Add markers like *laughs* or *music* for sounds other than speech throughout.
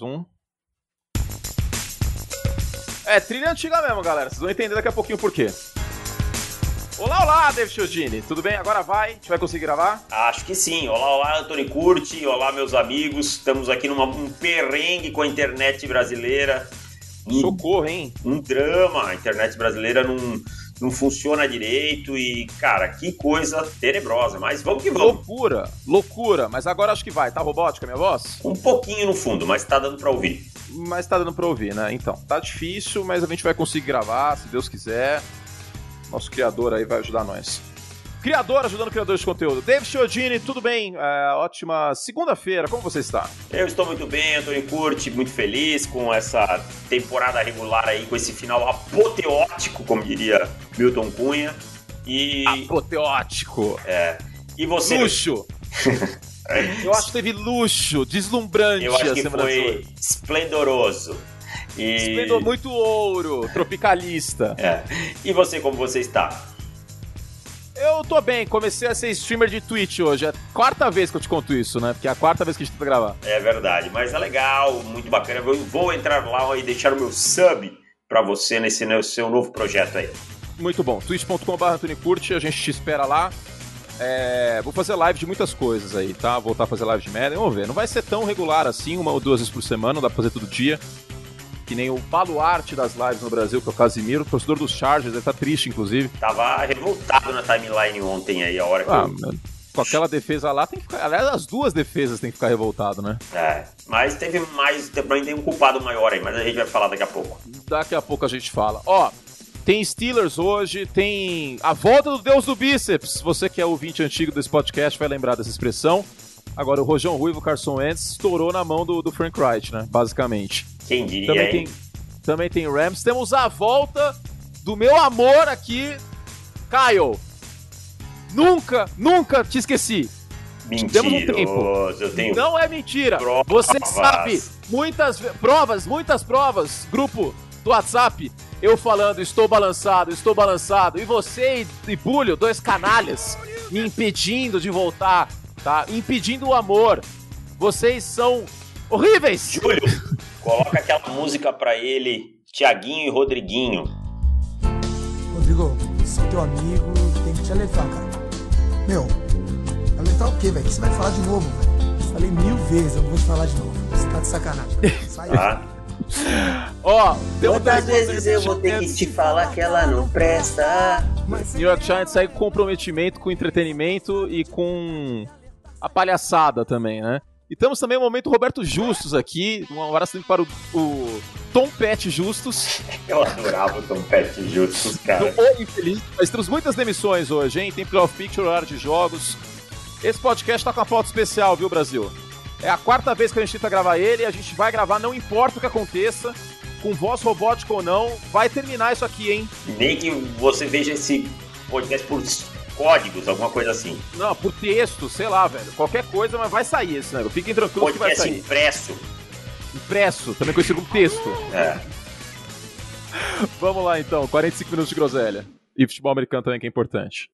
Um. É, trilha antiga mesmo, galera. Vocês vão entender daqui a pouquinho por quê. Olá, olá, David Chiodini. Tudo bem? Agora vai? A gente vai conseguir gravar? Acho que sim. Olá, olá, Antônio Curti. Olá, meus amigos. Estamos aqui num um perrengue com a internet brasileira. Um, Socorro, hein? Um drama. A internet brasileira não, não funciona direito e, cara, que coisa tenebrosa. Mas vamos que vamos. Loucura, loucura. Mas agora acho que vai. Tá robótica minha voz? Um pouquinho no fundo, mas tá dando pra ouvir. Mas tá dando pra ouvir, né? Então, tá difícil, mas a gente vai conseguir gravar, se Deus quiser. Nosso criador aí vai ajudar nós. Criador ajudando criadores de conteúdo. David Chiodini, tudo bem? É, ótima segunda-feira, como você está? Eu estou muito bem, Antônio Curti, muito feliz com essa temporada regular aí, com esse final apoteótico, como diria Milton Cunha. E... Apoteótico! É. E você? Luxo! *laughs* Eu acho que teve luxo, deslumbrante Eu acho que foi esplendoroso. E... Esplendor muito ouro, tropicalista. É. E você, como você está? Eu tô bem, comecei a ser streamer de Twitch hoje. É a quarta vez que eu te conto isso, né? Porque é a quarta vez que a gente tenta gravar. É verdade, mas é legal, muito bacana. Eu vou entrar lá e deixar o meu sub pra você nesse seu novo projeto aí. Muito bom. twitch.com.br a gente te espera lá. É, vou fazer live de muitas coisas aí, tá? Voltar a fazer live de Madden, vamos ver. Não vai ser tão regular assim, uma ou duas vezes por semana, não dá pra fazer todo dia que nem o baluarte das lives no Brasil, que é o Casimiro, o torcedor dos Chargers, ele tá triste, inclusive. Tava revoltado na timeline ontem aí, a hora que ah, eu... Com aquela defesa lá, tem que ficar. Aliás, as duas defesas tem que ficar revoltado, né? É, mas teve mais. Também tem um culpado maior aí, mas a gente vai falar daqui a pouco. Daqui a pouco a gente fala. Ó, tem Steelers hoje, tem a volta do Deus do Bíceps. Você que é ouvinte antigo desse podcast vai lembrar dessa expressão. Agora, o Rojão Ruivo, Carson Wentz, estourou na mão do, do Frank Wright, né? Basicamente. Quem diria, também tem, também tem Rams. Temos a volta do meu amor aqui, Kyle. Nunca, nunca te esqueci. Temos um. Eu tenho Não é mentira. Provas. Você sabe, muitas provas, muitas provas, grupo do WhatsApp, eu falando, estou balançado, estou balançado, e você e, e Bulho, dois canalhas, me impedindo de voltar, tá? Impedindo o amor. Vocês são horríveis. Júlio, Coloca aquela música pra ele, Tiaguinho e Rodriguinho. Rodrigo, sou teu amigo, tem que te alertar, cara. Meu, alertar o quê, velho? Que você vai falar de novo, velho? Falei mil vezes, eu não vou te falar de novo. Você tá de sacanagem. Sai ah. *laughs* Ó, oh, quantas vezes eu vou ter que te falar que ela não presta? New York Giants segue com comprometimento, com entretenimento e com a palhaçada também, né? E temos também o momento Roberto Justus aqui. Um abraço para o, o Tom Pet Justus. Eu adorava o Tom Pet Justus, cara. O infeliz. Mas temos muitas demissões hoje, hein? Tem Playoff Picture, horário de jogos. Esse podcast tá com uma foto especial, viu, Brasil? É a quarta vez que a gente tenta gravar ele e a gente vai gravar, não importa o que aconteça, com voz robótica ou não, vai terminar isso aqui, hein? Nem que você veja esse podcast por códigos, alguma coisa assim. Não, por texto, sei lá, velho. Qualquer coisa, mas vai sair esse negócio. Fiquem tranquilos que vai sair. impresso. Impresso, também conhecido como texto. É. *laughs* Vamos lá então, 45 minutos de groselha. E futebol americano também que é importante.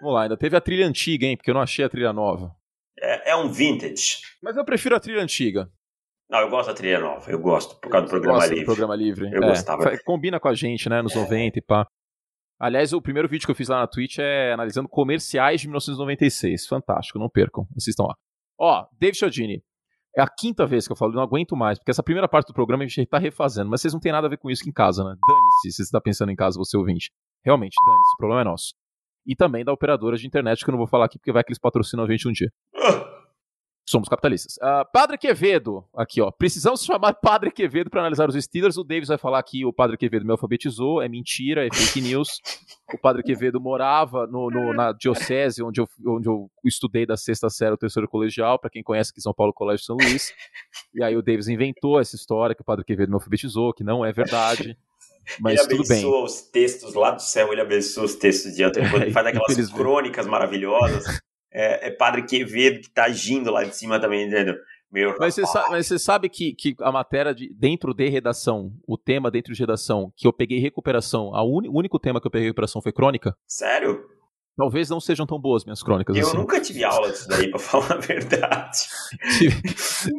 Vamos lá, ainda teve a trilha antiga, hein? Porque eu não achei a trilha nova. É, é um vintage. Mas eu prefiro a trilha antiga. Não, eu gosto da trilha nova, eu gosto, por causa do programa livre. Do programa livre. Eu é, gostava. Combina com a gente, né, nos é. 90 e pá. Aliás, o primeiro vídeo que eu fiz lá na Twitch é analisando comerciais de 1996. Fantástico, não percam. Assistam lá. Ó, David Chiodini. É a quinta vez que eu falo, não aguento mais, porque essa primeira parte do programa a gente tá refazendo, mas vocês não tem nada a ver com isso aqui em casa, né? Dane-se se você tá pensando em casa, você ouvinte. Realmente, dane-se, o problema é nosso. E também da operadora de internet, que eu não vou falar aqui porque vai que eles patrocinam a gente um dia. *laughs* Somos capitalistas. Uh, Padre Quevedo, aqui ó. Precisamos *laughs* chamar Padre Quevedo para analisar os Steelers. O Davis vai falar que o Padre Quevedo me alfabetizou, é mentira, é fake news. o Padre Quevedo morava no, no, na diocese onde eu, onde eu estudei da sexta série ao terceiro colegial, para quem conhece aqui São Paulo Colégio São Luís. E aí o Davis inventou essa história que o Padre Quevedo me alfabetizou, que não é verdade. Mas ele abençoa os textos lá do céu, ele abençoa os textos de Antônio, ele *laughs* faz aquelas crônicas maravilhosas é, é Padre Quevedo que tá agindo lá de cima também, entendeu? Meu mas, você sabe, mas você sabe que, que a matéria de, dentro de redação, o tema dentro de redação, que eu peguei recuperação, a un, o único tema que eu peguei recuperação foi crônica? Sério? Talvez não sejam tão boas minhas crônicas. Eu assim. nunca tive aula disso daí, pra *laughs* falar a verdade. tive,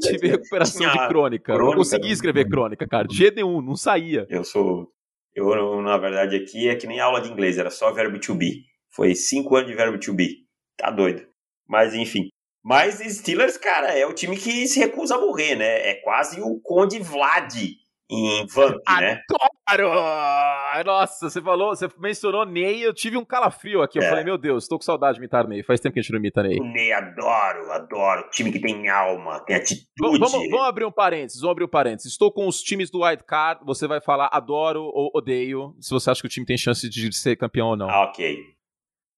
tive recuperação de crônica. crônica. Não consegui escrever crônica, cara. De jeito nenhum, não saía. Eu sou. Eu, na verdade, aqui é que nem aula de inglês, era só verbo to be. Foi cinco anos de verbo to be. Tá doido. Mas enfim. Mas Steelers, cara, é o time que se recusa a morrer, né? É quase o Conde Vlad em Vamp, né? Adoro! Nossa, você falou, você mencionou Ney, eu tive um calafrio aqui. Eu é. falei, meu Deus, tô com saudade de imitar Ney. Faz tempo que a gente não imita Ney. O Ney, adoro, adoro. Time que tem alma, tem atitude. Vamos, vamos abrir um parênteses, vamos abrir um parênteses. Estou com os times do White Card, você vai falar adoro ou odeio, se você acha que o time tem chance de ser campeão ou não. Ah, ok.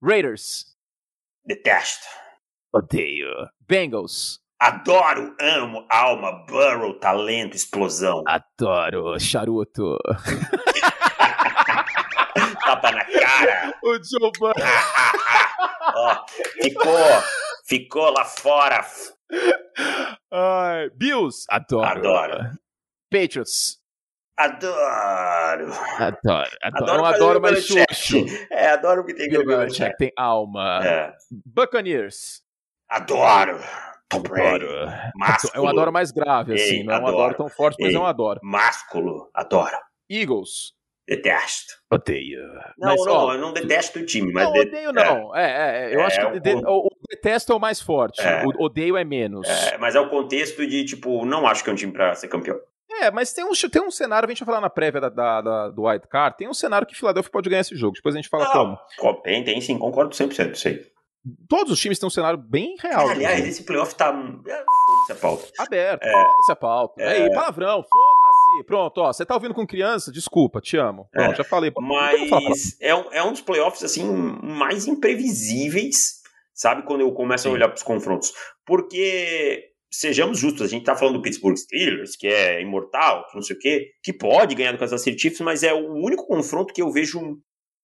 Raiders. Detesto. Odeio. Bengals. Adoro, amo, alma, Burrow, talento, explosão. *laughs* Adoro, charuto. *laughs* Tapa na cara. O Joe Burrow. *laughs* Ó, ficou, ficou lá fora. Ai, Bills. Adoro. Adoro. Patriots. Adoro. Adoro. Adoro, adoro, adoro mais xoxo. É, adoro que tem Bill Belichick. Tem alma. É. Buccaneers. Adoro. Tom Brady. Másculo. Eu adoro mais grave, assim. Ei, não adoro. adoro tão forte, mas Ei, eu adoro. Másculo. Adoro. Eagles. Detesto. Odeio. Não, mas, não, ó, eu não detesto o time, mas. Não, odeio não. É, é, é eu é, acho que o, de, o, o, detesto é o mais forte. É. O odeio é menos. É, mas é o contexto de, tipo, não acho que é um time pra ser campeão. É, mas tem um, tem um cenário, a gente vai falar na prévia da, da, da, do White Card, tem um cenário que Philadelphia pode ganhar esse jogo. Depois a gente fala não, como. Tem, tem sim, concordo 100%, sei. Todos os times têm um cenário bem real. Ah, aliás, esse playoff tá. É, foda-se a pauta. Aberto, é. foda-se a pauta. É. Aí, palavrão, foda-se. Pronto, ó, você tá ouvindo com criança? Desculpa, te amo. Pronto, é. já falei. Mas é um, é um dos playoffs, assim, mais imprevisíveis, sabe? Quando eu começo Sim. a olhar pros confrontos. Porque sejamos justos, a gente tá falando do Pittsburgh Steelers, que é imortal, que não sei o quê, que pode ganhar do Kansas City Chiefs, mas é o único confronto que eu vejo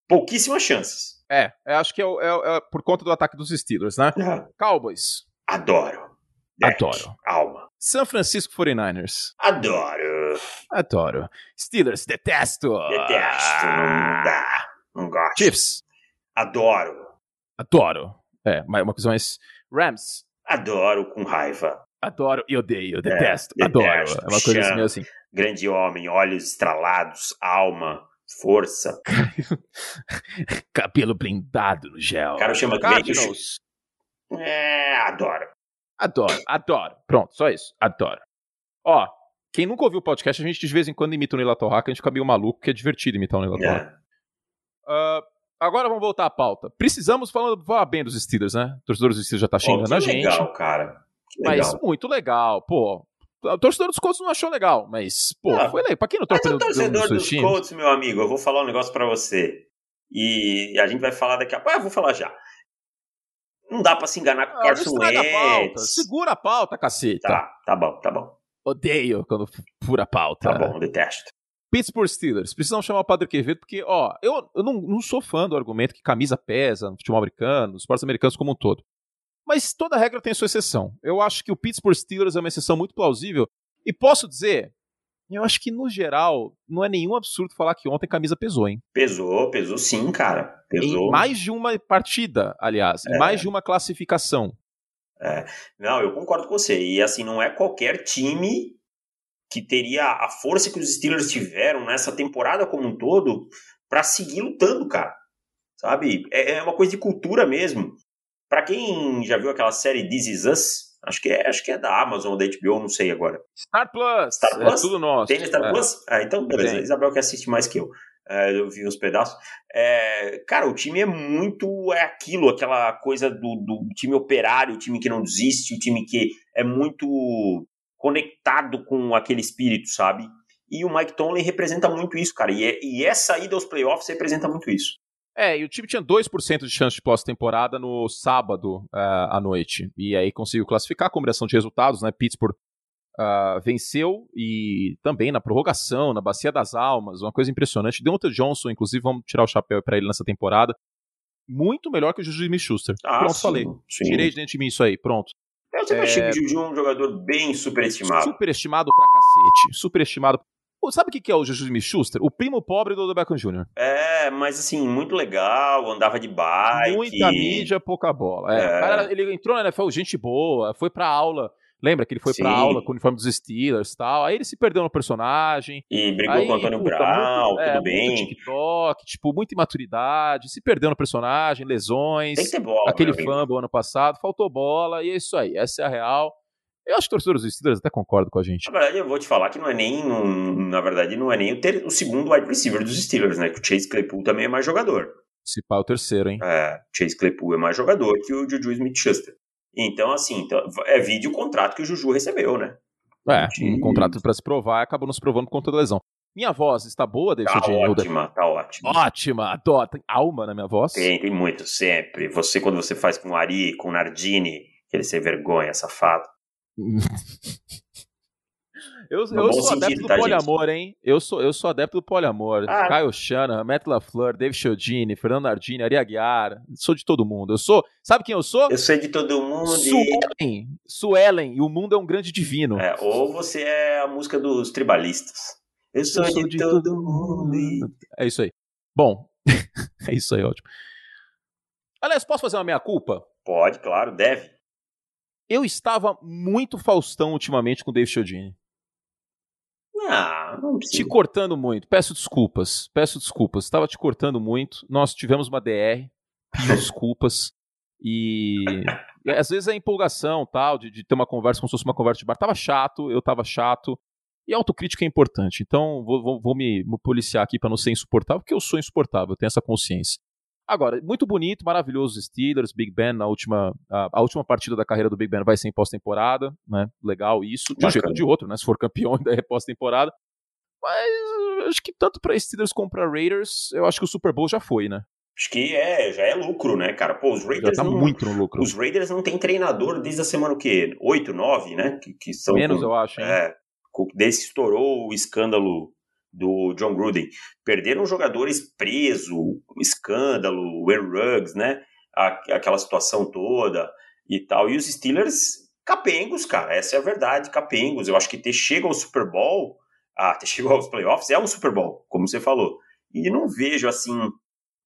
pouquíssimas chances. É, acho que é, é, é, por conta do ataque dos Steelers, né? Uhum. Cowboys. Adoro. Deck. Adoro. Alma. San Francisco 49ers. Adoro. Adoro. Steelers, detesto. Detesto. Não dá. Não gosto. Chiefs. Adoro. Adoro. É, uma coisa mais. Rams. Adoro com raiva. Adoro e odeio, detesto. É, adoro. Detesto. É uma coisa assim, meio assim. Grande homem, olhos estralados, alma. Força. *laughs* Cabelo blindado no gel. O cara chama Cardinals. É, adoro. Adoro, adoro. Pronto, só isso. Adoro. Ó, quem nunca ouviu o podcast, a gente de vez em quando imita o Neila Torraca, a gente fica meio maluco, porque é divertido imitar o Neila Torraca. É. Uh, agora vamos voltar à pauta. Precisamos falar, falar bem dos Steelers, né? O torcedor dos Steelers já tá xingando oh, a gente. legal, cara. Legal. Mas muito legal. Pô, o torcedor dos Colts não achou legal, mas, pô, ah, foi legal. Pra quem não torce o torcedor dos times? Colts, meu amigo, eu vou falar um negócio pra você. E a gente vai falar daqui a pouco. Ah, eu vou falar já. Não dá pra se enganar com o ah, Carson Wentz. Segura a pauta, cacete. Tá, tá bom, tá bom. Odeio quando fura a pauta. Tá bom, detesto. Pittsburgh Steelers. Precisam chamar o Padre Quevedo, porque, ó, eu, eu não, não sou fã do argumento que camisa pesa no futebol americano, nos esportes americanos como um todo. Mas toda regra tem sua exceção. Eu acho que o Pittsburgh Steelers é uma exceção muito plausível. E posso dizer, eu acho que no geral não é nenhum absurdo falar que ontem a camisa pesou, hein? Pesou, pesou sim, cara. Pesou. Em mais de uma partida, aliás, é. em mais de uma classificação. É. Não, eu concordo com você. E assim, não é qualquer time que teria a força que os Steelers tiveram nessa temporada como um todo para seguir lutando, cara. Sabe? É, é uma coisa de cultura mesmo. Para quem já viu aquela série This Is Us, acho que é, acho que é da Amazon ou da HBO, não sei agora. Star Plus. Star é Plus? É tudo nosso. Tem Star é. Plus? Ah, então beleza. Tem. Isabel que assiste mais que eu. É, eu vi uns pedaços. É, cara, o time é muito. É aquilo, aquela coisa do, do time operário, o time que não desiste, o time que é muito conectado com aquele espírito, sabe? E o Mike Tomlin representa muito isso, cara. E, é, e essa ida aos playoffs representa muito isso. É, e o time tinha 2% de chance de pós-temporada no sábado uh, à noite. E aí conseguiu classificar a combinação de resultados, né? Pittsburgh uh, venceu e também na prorrogação, na Bacia das Almas, uma coisa impressionante. Deontay Johnson, inclusive, vamos tirar o chapéu para ele nessa temporada. Muito melhor que o Juju Smith-Schuster. Ah, pronto, sim, falei. Sim. Tirei de dentro de mim isso aí, pronto. Eu sempre é... achei que o Juju um jogador bem superestimado. Superestimado pra cacete. Superestimado sabe o que é o Juju Smith-Schuster? O primo pobre do Odell Beckham Jr. É, mas assim, muito legal, andava de bike. Muita mídia, pouca bola. É, é. Cara, ele entrou na NFL, gente boa, foi pra aula. Lembra que ele foi Sim. pra aula com o uniforme dos Steelers e tal. Aí ele se perdeu no personagem. E brigou aí, com o Antônio puta, Brown, muito, é, tudo bem. Muito TikTok, tipo, muita imaturidade, se perdeu no personagem, lesões. Tem que ter bola. Aquele fumble ano passado, faltou bola, e é isso aí. Essa é a real. Eu acho que torcedores dos Steelers até concordam com a gente. Na verdade, eu vou te falar que não é nem, na verdade, não é nem o, ter, o segundo wide receiver dos Steelers, né? Que o Chase Claypool também é mais jogador. Se pá, o terceiro, hein? É, Chase Claypool é mais jogador que o Juju Smith-Schuster. Então, assim, então, é vídeo o contrato que o Juju recebeu, né? É, um contrato para se provar acabou nos provando por conta da lesão. Minha voz está boa, deixa tá ótima, tá ótima. Ótima, adoro. Tem alma na minha voz? Tem, tem muito, sempre. Você, quando você faz com o Ari, com o Nardini, que ele sem vergonha, safado. Eu, eu sou sentido, adepto do tá, poliamor, gente? hein? Eu sou, eu sou adepto do poliamor. Ah. Caio Shanahan, Matt LaFleur, Dave Chiodini, Fernando Nardini, Ari Aguiar. Sou de todo mundo. Eu sou. Sabe quem eu sou? Eu sou de todo mundo. Suelen. Suelen. E o mundo é um grande divino. É, ou você é a música dos tribalistas. Eu sou, eu sou de, de, todo, todo mundo. mundo. É isso aí. Bom, *laughs* é isso aí, ótimo. Aliás, posso fazer uma meia-culpa? Pode, claro, deve. Eu estava muito Faustão ultimamente com o Dave Chiodini. Ah, não Te cortando muito. Peço desculpas. Peço desculpas. Estava te cortando muito. Nós tivemos uma DR. *laughs* Desculpas. E às vezes é empolgação tal, de, de, ter uma conversa como se fosse uma conversa de bar. Tava chato, eu tava chato. E autocrítica é importante. Então vou, vou, vou me, me, policiar aqui para não ser insuportável, porque eu sou insuportável, eu tenho essa consciência. Agora, muito bonito, maravilhoso os Steelers, Big Ben na última a, a, última partida da carreira do Big Ben vai ser em pós-temporada, né? Legal isso, de um jeito ou de outro, né? Se for campeão *laughs* ainda é pós-temporada. Mas acho que tanto para Steelers como para Raiders, eu acho que o Super Bowl já foi, né? Acho que é, já é lucro, né, cara? Pô, os Raiders já tá não, muito no lucro. Os Raiders não tem treinador desde a semana o quê? 8, 9, né? Que, que são Menos, eu acho, hein? É, desde que estourou o escândalo do John Gruden. Perderam jogadores presos, escândalo, Aaron Ruggs, né? Aquela situação toda e tal. E os Steelers, capengos, cara, essa é a verdade, capengos. Eu acho que ter chego ao Super Bowl, *laughs* ah, ter chegado aos playoffs é um Super Bowl, como você falou. E não vejo assim,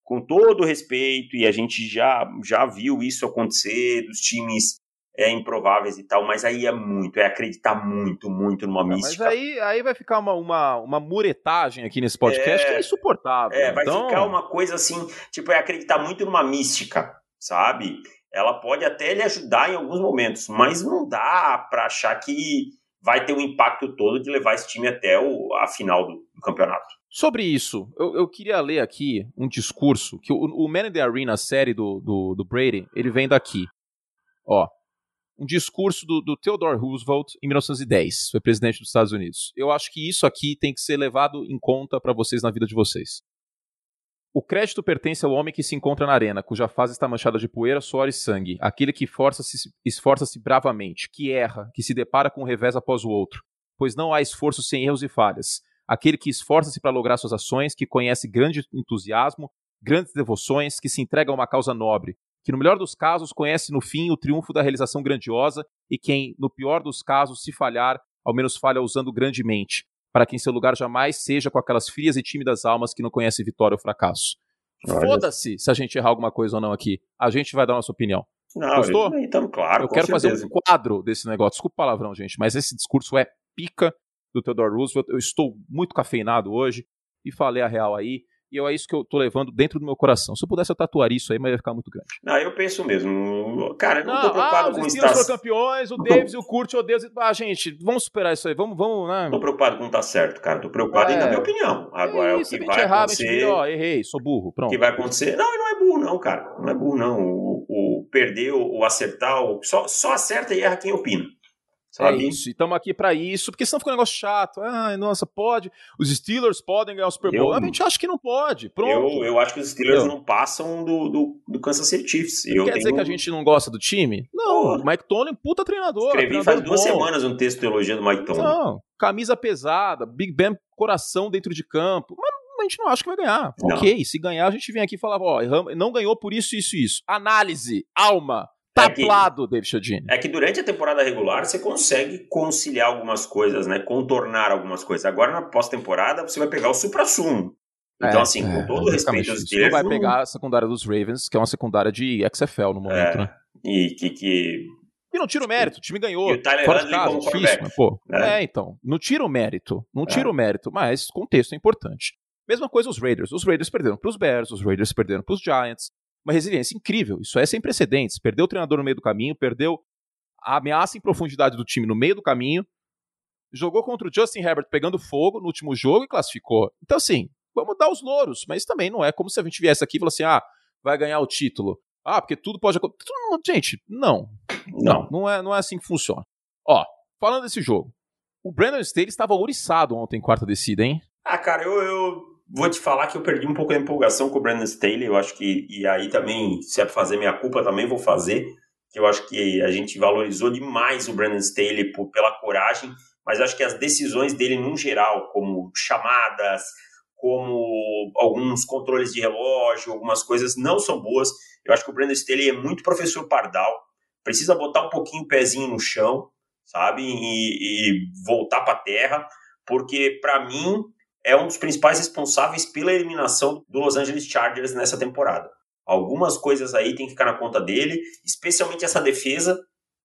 com todo respeito, e a gente já, já viu isso acontecer, dos times é, improváveis e tal, mas aí é muito, é acreditar muito, muito numa mística. Mas aí, aí vai ficar uma, uma, uma muretagem aqui nesse podcast é, que é insuportável. É, vai então... ficar uma coisa assim, tipo, é acreditar muito numa mística, sabe? Ela pode até lhe ajudar em alguns momentos, mas não dá para achar que vai ter o um impacto todo de levar esse time até o, a final do, do campeonato. Sobre isso, eu, eu, queria ler aqui um discurso que o, o Man in the Arena, a série do, do, do Brady, ele vem daqui. Ó, um discurso do, do, Theodore Roosevelt em 1910, foi presidente dos Estados Unidos. Eu acho que isso aqui tem que ser levado em conta para vocês na vida de vocês. O crédito pertence ao homem que se encontra na arena, cuja face está manchada de poeira, suor e sangue, aquele que esforça-se esforça bravamente, que erra, que se depara com um revés após o outro, pois não há esforço sem erros e falhas, aquele que esforça-se para lograr suas ações, que conhece grande entusiasmo, grandes devoções, que se entrega a uma causa nobre, que no melhor dos casos conhece no fim o triunfo da realização grandiosa e quem, no pior dos casos, se falhar, ao menos falha usando grandemente, para que em seu lugar jamais seja com aquelas frias e tímidas almas que não conhecem vitória ou fracasso. Foda-se se a gente errar alguma coisa ou não aqui. A gente vai dar nossa opinião. Não, Gostou? Então, claro. Eu quero certeza. fazer um quadro desse negócio. Desculpa o palavrão, gente, mas esse discurso é pica do Theodore Roosevelt. Eu estou muito cafeinado hoje e falei a real aí. E é isso que eu tô levando dentro do meu coração. Se eu pudesse, eu tatuaria isso aí, mas ia ficar muito grande. Não, eu penso mesmo. Cara, eu não, não tô preocupado ah, com os Steelers foram campeões, o Davis e o Kurt, oh Deus. Ah, gente, vamos superar isso aí. Vamos, vamos, né? Tô preocupado com tá certo, cara. Tô preocupado é. na minha opinião. Agora, é isso, o que vai errar, acontecer... Vira, ó, errei, sou burro, pronto. O que vai acontecer... Não, não é burro não, cara. Não é burro não. O, o perder, o acertar, o... Só, só acerta e erra quem opina. Sabe? É isso, e estamos aqui para isso, porque senão fica um negócio chato. Ai, nossa, pode. Os Steelers podem ganhar o Super Bowl. Eu, a gente acha que não pode. Pronto. Eu, eu acho que os Steelers eu. não passam do, do, do Kansas City Chiefs. Eu quer tenho... dizer que a gente não gosta do time? Não, o Mike Tomlin, puta treinador. Escrevi treinador faz duas bom. semanas um texto de elogio do Mike Tomlin. Não, camisa pesada, Big Ben coração dentro de campo. Mas a gente não acha que vai ganhar. Não. Ok, se ganhar, a gente vem aqui e fala, ó, não ganhou por isso, isso isso. Análise, alma Tablado, é David Chodini. É que durante a temporada regular você consegue conciliar algumas coisas, né? Contornar algumas coisas. Agora na pós-temporada você vai pegar o supra-sumo. Então, é, assim, com é, todo o respeito aos Steelers. Você vai pegar a secundária dos Ravens, que é uma secundária de XFL no momento, é, né? E que, que e não tira o mérito, o time ganhou. E o Tyler fora de casa, difícil, mas, pô. É. é. então. Não tira o mérito. Não tira é. o mérito, mas contexto é importante. Mesma coisa os Raiders. Os Raiders perderam para os Bears, os Raiders perderam para os Giants. Uma resiliência incrível. Isso é sem precedentes. Perdeu o treinador no meio do caminho, perdeu a ameaça em profundidade do time no meio do caminho. Jogou contra o Justin Herbert pegando fogo no último jogo e classificou. Então, assim, vamos dar os louros, mas também não é como se a gente viesse aqui e falasse assim: ah, vai ganhar o título. Ah, porque tudo pode acontecer. Gente, não. Não, não é, não é assim que funciona. Ó, falando desse jogo. O Brandon Staley estava ouriçado ontem em quarta descida, hein? Ah, cara, eu, eu vou te falar que eu perdi um pouco da empolgação com o Brandon Staley. Eu acho que, e aí também, se é pra fazer minha culpa, também vou fazer. Eu acho que a gente valorizou demais o Brandon Staley por, pela coragem, mas acho que as decisões dele, num geral, como chamadas, como alguns controles de relógio, algumas coisas não são boas. Eu acho que o Brandon Staley é muito professor Pardal, precisa botar um pouquinho o pezinho no chão, sabe, e, e voltar para a terra, porque para mim é um dos principais responsáveis pela eliminação do Los Angeles Chargers nessa temporada. Algumas coisas aí tem que ficar na conta dele, especialmente essa defesa,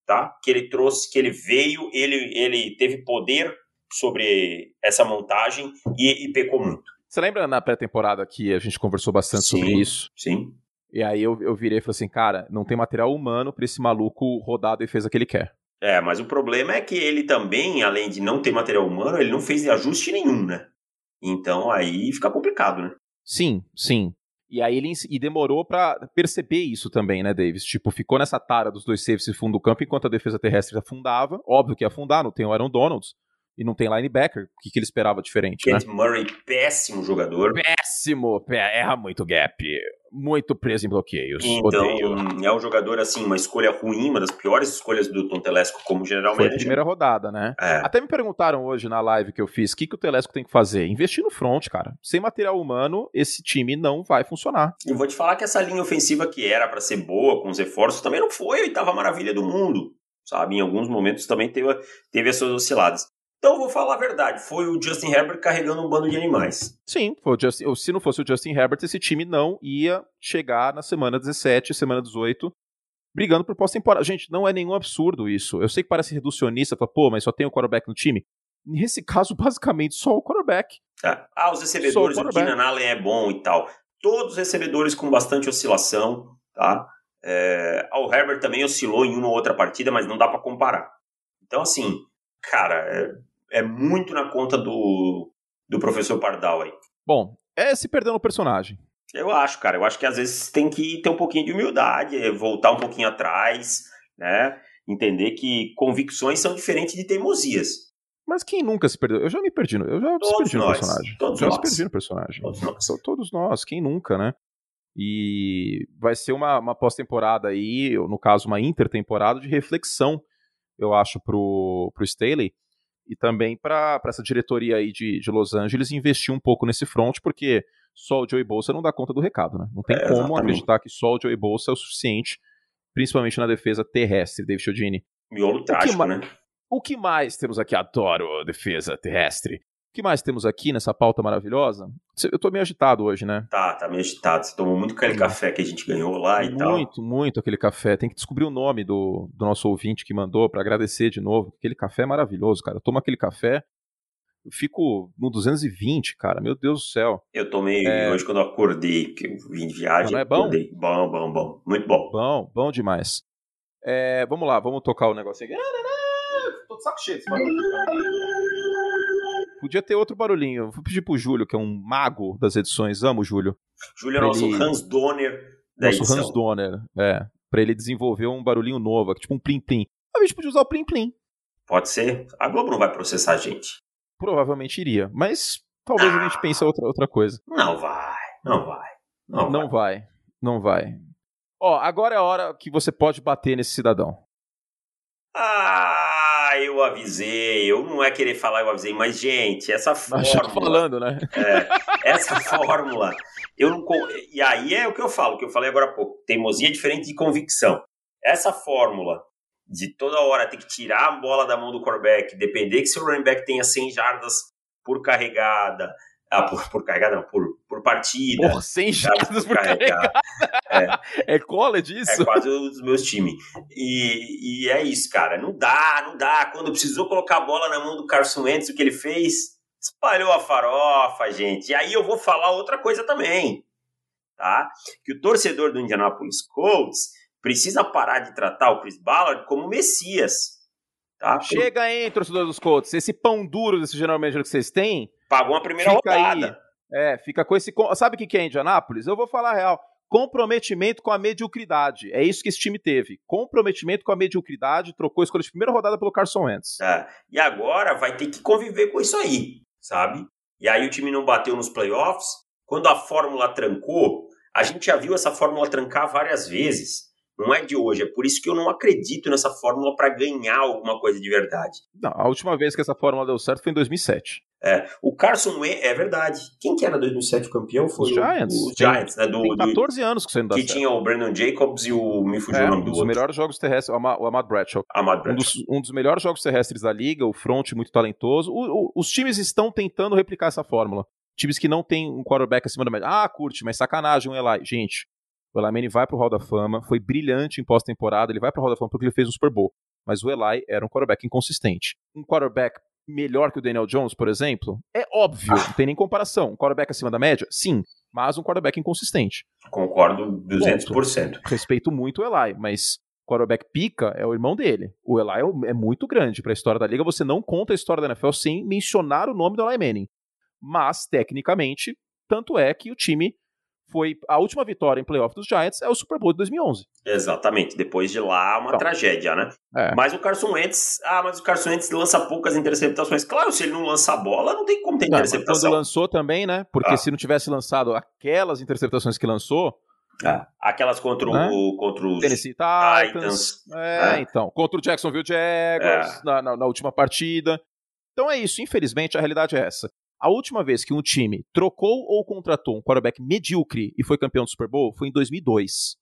tá? Que ele trouxe, que ele veio, ele, ele teve poder sobre essa montagem e, e pecou muito. Você lembra na pré-temporada que a gente conversou bastante sim, sobre isso? Sim. E aí eu, eu virei e falei assim, cara, não tem material humano para esse maluco rodar a defesa que ele quer. É, mas o problema é que ele também, além de não ter material humano, ele não fez ajuste nenhum, né? Então aí fica complicado, né? Sim, sim. E aí ele e demorou para perceber isso também, né, Davis? Tipo, ficou nessa tara dos dois safes fundo do campo enquanto a defesa terrestre afundava. Óbvio que ia afundar, não tem o Aaron Donalds e não tem linebacker, o que, que ele esperava diferente, Kent né? Murray, péssimo jogador. Péssimo, erra muito gap, muito preso em bloqueios. Então, Odeio. é um jogador, assim, uma escolha ruim, uma das piores escolhas do Tom Telesco como general Foi a primeira rodada, né? É. Até me perguntaram hoje na live que eu fiz, o que, que o Telesco tem que fazer? Investir no front, cara. Sem material humano, esse time não vai funcionar. E vou te falar que essa linha ofensiva que era para ser boa, com os reforços, também não foi a oitava maravilha do mundo sabe? Em alguns momentos também teve, teve as suas osciladas. Então, vou falar a verdade, foi o Justin Herbert carregando um bando de animais. Sim, foi o Justin, se não fosse o Justin Herbert, esse time não ia chegar na semana 17, semana 18, brigando por pós-temporada. Gente, não é nenhum absurdo isso. Eu sei que parece reducionista, fala, pô, mas só tem o quarterback no time. Nesse caso, *laughs* basicamente, só o quarterback. É. Ah, os recebedores, o, o Keenan Allen é bom e tal. Todos os recebedores com bastante oscilação, tá? É, o Herbert também oscilou em uma ou outra partida, mas não dá para comparar. Então, assim, cara, é, é muito na conta do, do professor Pardal aí. Bom, é se perdendo no personagem. Eu acho, cara. Eu acho que às vezes tem que ter um pouquinho de humildade, é, voltar um pouquinho atrás, né? Entender que convicções são diferentes de teimosias. Mas quem nunca se perdeu? Eu já me perdi, eu já todos se perdi nós, no personagem. Todos já nós. perdi no personagem. Todos nós. Então, todos nós, quem nunca, né? E vai ser uma, uma pós-temporada aí, no caso, uma intertemporada de reflexão eu acho, pro, pro Staley e também para essa diretoria aí de, de Los Angeles investir um pouco nesse front, porque só o Joey Bolsa não dá conta do recado, né? Não tem é, como acreditar que só o Joey Bolsa é o suficiente, principalmente na defesa terrestre, David Chiodini. Miolo trágico, né? O que mais temos aqui? Adoro defesa terrestre que mais temos aqui nessa pauta maravilhosa? Eu tô meio agitado hoje, né? Tá, tá meio agitado. Você tomou muito aquele café que a gente ganhou lá e muito, tal. Muito, muito aquele café. Tem que descobrir o nome do, do nosso ouvinte que mandou para agradecer de novo. Aquele café é maravilhoso, cara. Eu tomo aquele café, eu fico no 220, cara. Meu Deus do céu. Eu tomei é... hoje quando eu acordei, que eu vim de viagem. Não é bom? Acordei. Bom, bom, bom. Muito bom. Bom, bom demais. É, vamos lá, vamos tocar o negócio aqui. Tô de saco cheio desse barulho. Podia ter outro barulhinho. Vou pedir pro Júlio, que é um mago das edições. Amo o Júlio. Júlio é nosso ele... Hans Donner da Nosso edição. Hans Donner, é. Pra ele desenvolver um barulhinho novo, tipo um plim-plim. A gente podia usar o plim-plim. Pode ser. A Globo não vai processar a gente. Provavelmente iria, mas talvez ah, a gente pense outra, outra coisa. Não vai, não vai. Não, não vai. vai, não vai. Ó, agora é a hora que você pode bater nesse cidadão. Ah! Eu avisei, eu não é querer falar eu avisei, mas gente, essa *laughs* fórmula. Falando, né? *laughs* É, essa fórmula, eu não. E aí é o que eu falo, que eu falei agora há pouco. Teimosia é diferente de convicção. essa fórmula de toda hora ter que tirar a bola da mão do quarterback, depender que seu running back tenha 100 jardas por carregada, ah, por, por carregada, não, por, por partida. Por 100 jardas por, por carregada. É, *laughs* é college isso? É quase um dos meus times. E, e é isso, cara. Não dá, não dá. Quando precisou colocar a bola na mão do Carson Wentz, o que ele fez? Espalhou a farofa, gente. E aí eu vou falar outra coisa também, tá? Que o torcedor do Indianapolis Colts precisa parar de tratar o Chris Ballard como Messias. Tá? Chega aí, torcedor dos Colts. Esse pão duro desse general manager que vocês têm. Pagou uma primeira fica rodada. Aí. É, fica com esse. Sabe o que é Indianapolis? Eu vou falar a real. Comprometimento com a mediocridade. É isso que esse time teve. Comprometimento com a mediocridade, trocou a escolha de primeira rodada pelo Carson Wentz. É, e agora vai ter que conviver com isso aí, sabe? E aí o time não bateu nos playoffs. Quando a fórmula trancou, a gente já viu essa fórmula trancar várias vezes. Não é de hoje. É por isso que eu não acredito nessa fórmula para ganhar alguma coisa de verdade. Não, a última vez que essa fórmula deu certo foi em 2007. É, o Carson Wentz, é verdade. Quem que era 2007 campeão? Foi os Giants. Os Giants, né? Do, tem 14 do, anos que você dá Que certo. tinha o Brandon Jacobs e o... Me fugiu é, o um dos outro. melhores jogos terrestres, o Ahmad Bradshaw. Ahmad Bradshaw. Um dos, um dos melhores jogos terrestres da liga, o front muito talentoso. O, o, os times estão tentando replicar essa fórmula. Times que não tem um quarterback acima da média. Ah, curte, mas sacanagem um Eli. Gente, o Eli Manning vai pro Hall da Fama, foi brilhante em pós-temporada, ele vai pro Hall da Fama porque ele fez um Super Bowl. Mas o Eli era um quarterback inconsistente. Um quarterback melhor que o Daniel Jones, por exemplo, é óbvio, não tem nem comparação. Um quarterback acima da média? Sim, mas um quarterback inconsistente. Concordo 200%. Ponto. Respeito muito o Eli, mas quarterback pica é o irmão dele. O Eli é muito grande para a história da liga. Você não conta a história da NFL sem mencionar o nome do Eli Manning. Mas, tecnicamente, tanto é que o time foi a última vitória em playoff dos Giants é o Super Bowl de 2011. Exatamente. Depois de lá, uma então, tragédia, né? É. Mas o Carson Wentz, ah, mas o Carson Wentz lança poucas interceptações. Claro, se ele não lança a bola, não tem como ter não, interceptação. Quando lançou também, né? Porque ah. se não tivesse lançado aquelas interceptações que lançou, ah, aquelas contra, né? o, contra os Tennessee Titans. Titans é, é, então. Contra o Jacksonville Jaguars é. na, na, na última partida. Então é isso. Infelizmente, a realidade é essa. A última vez que um time trocou ou contratou um quarterback medíocre e foi campeão do Super Bowl foi em 2002,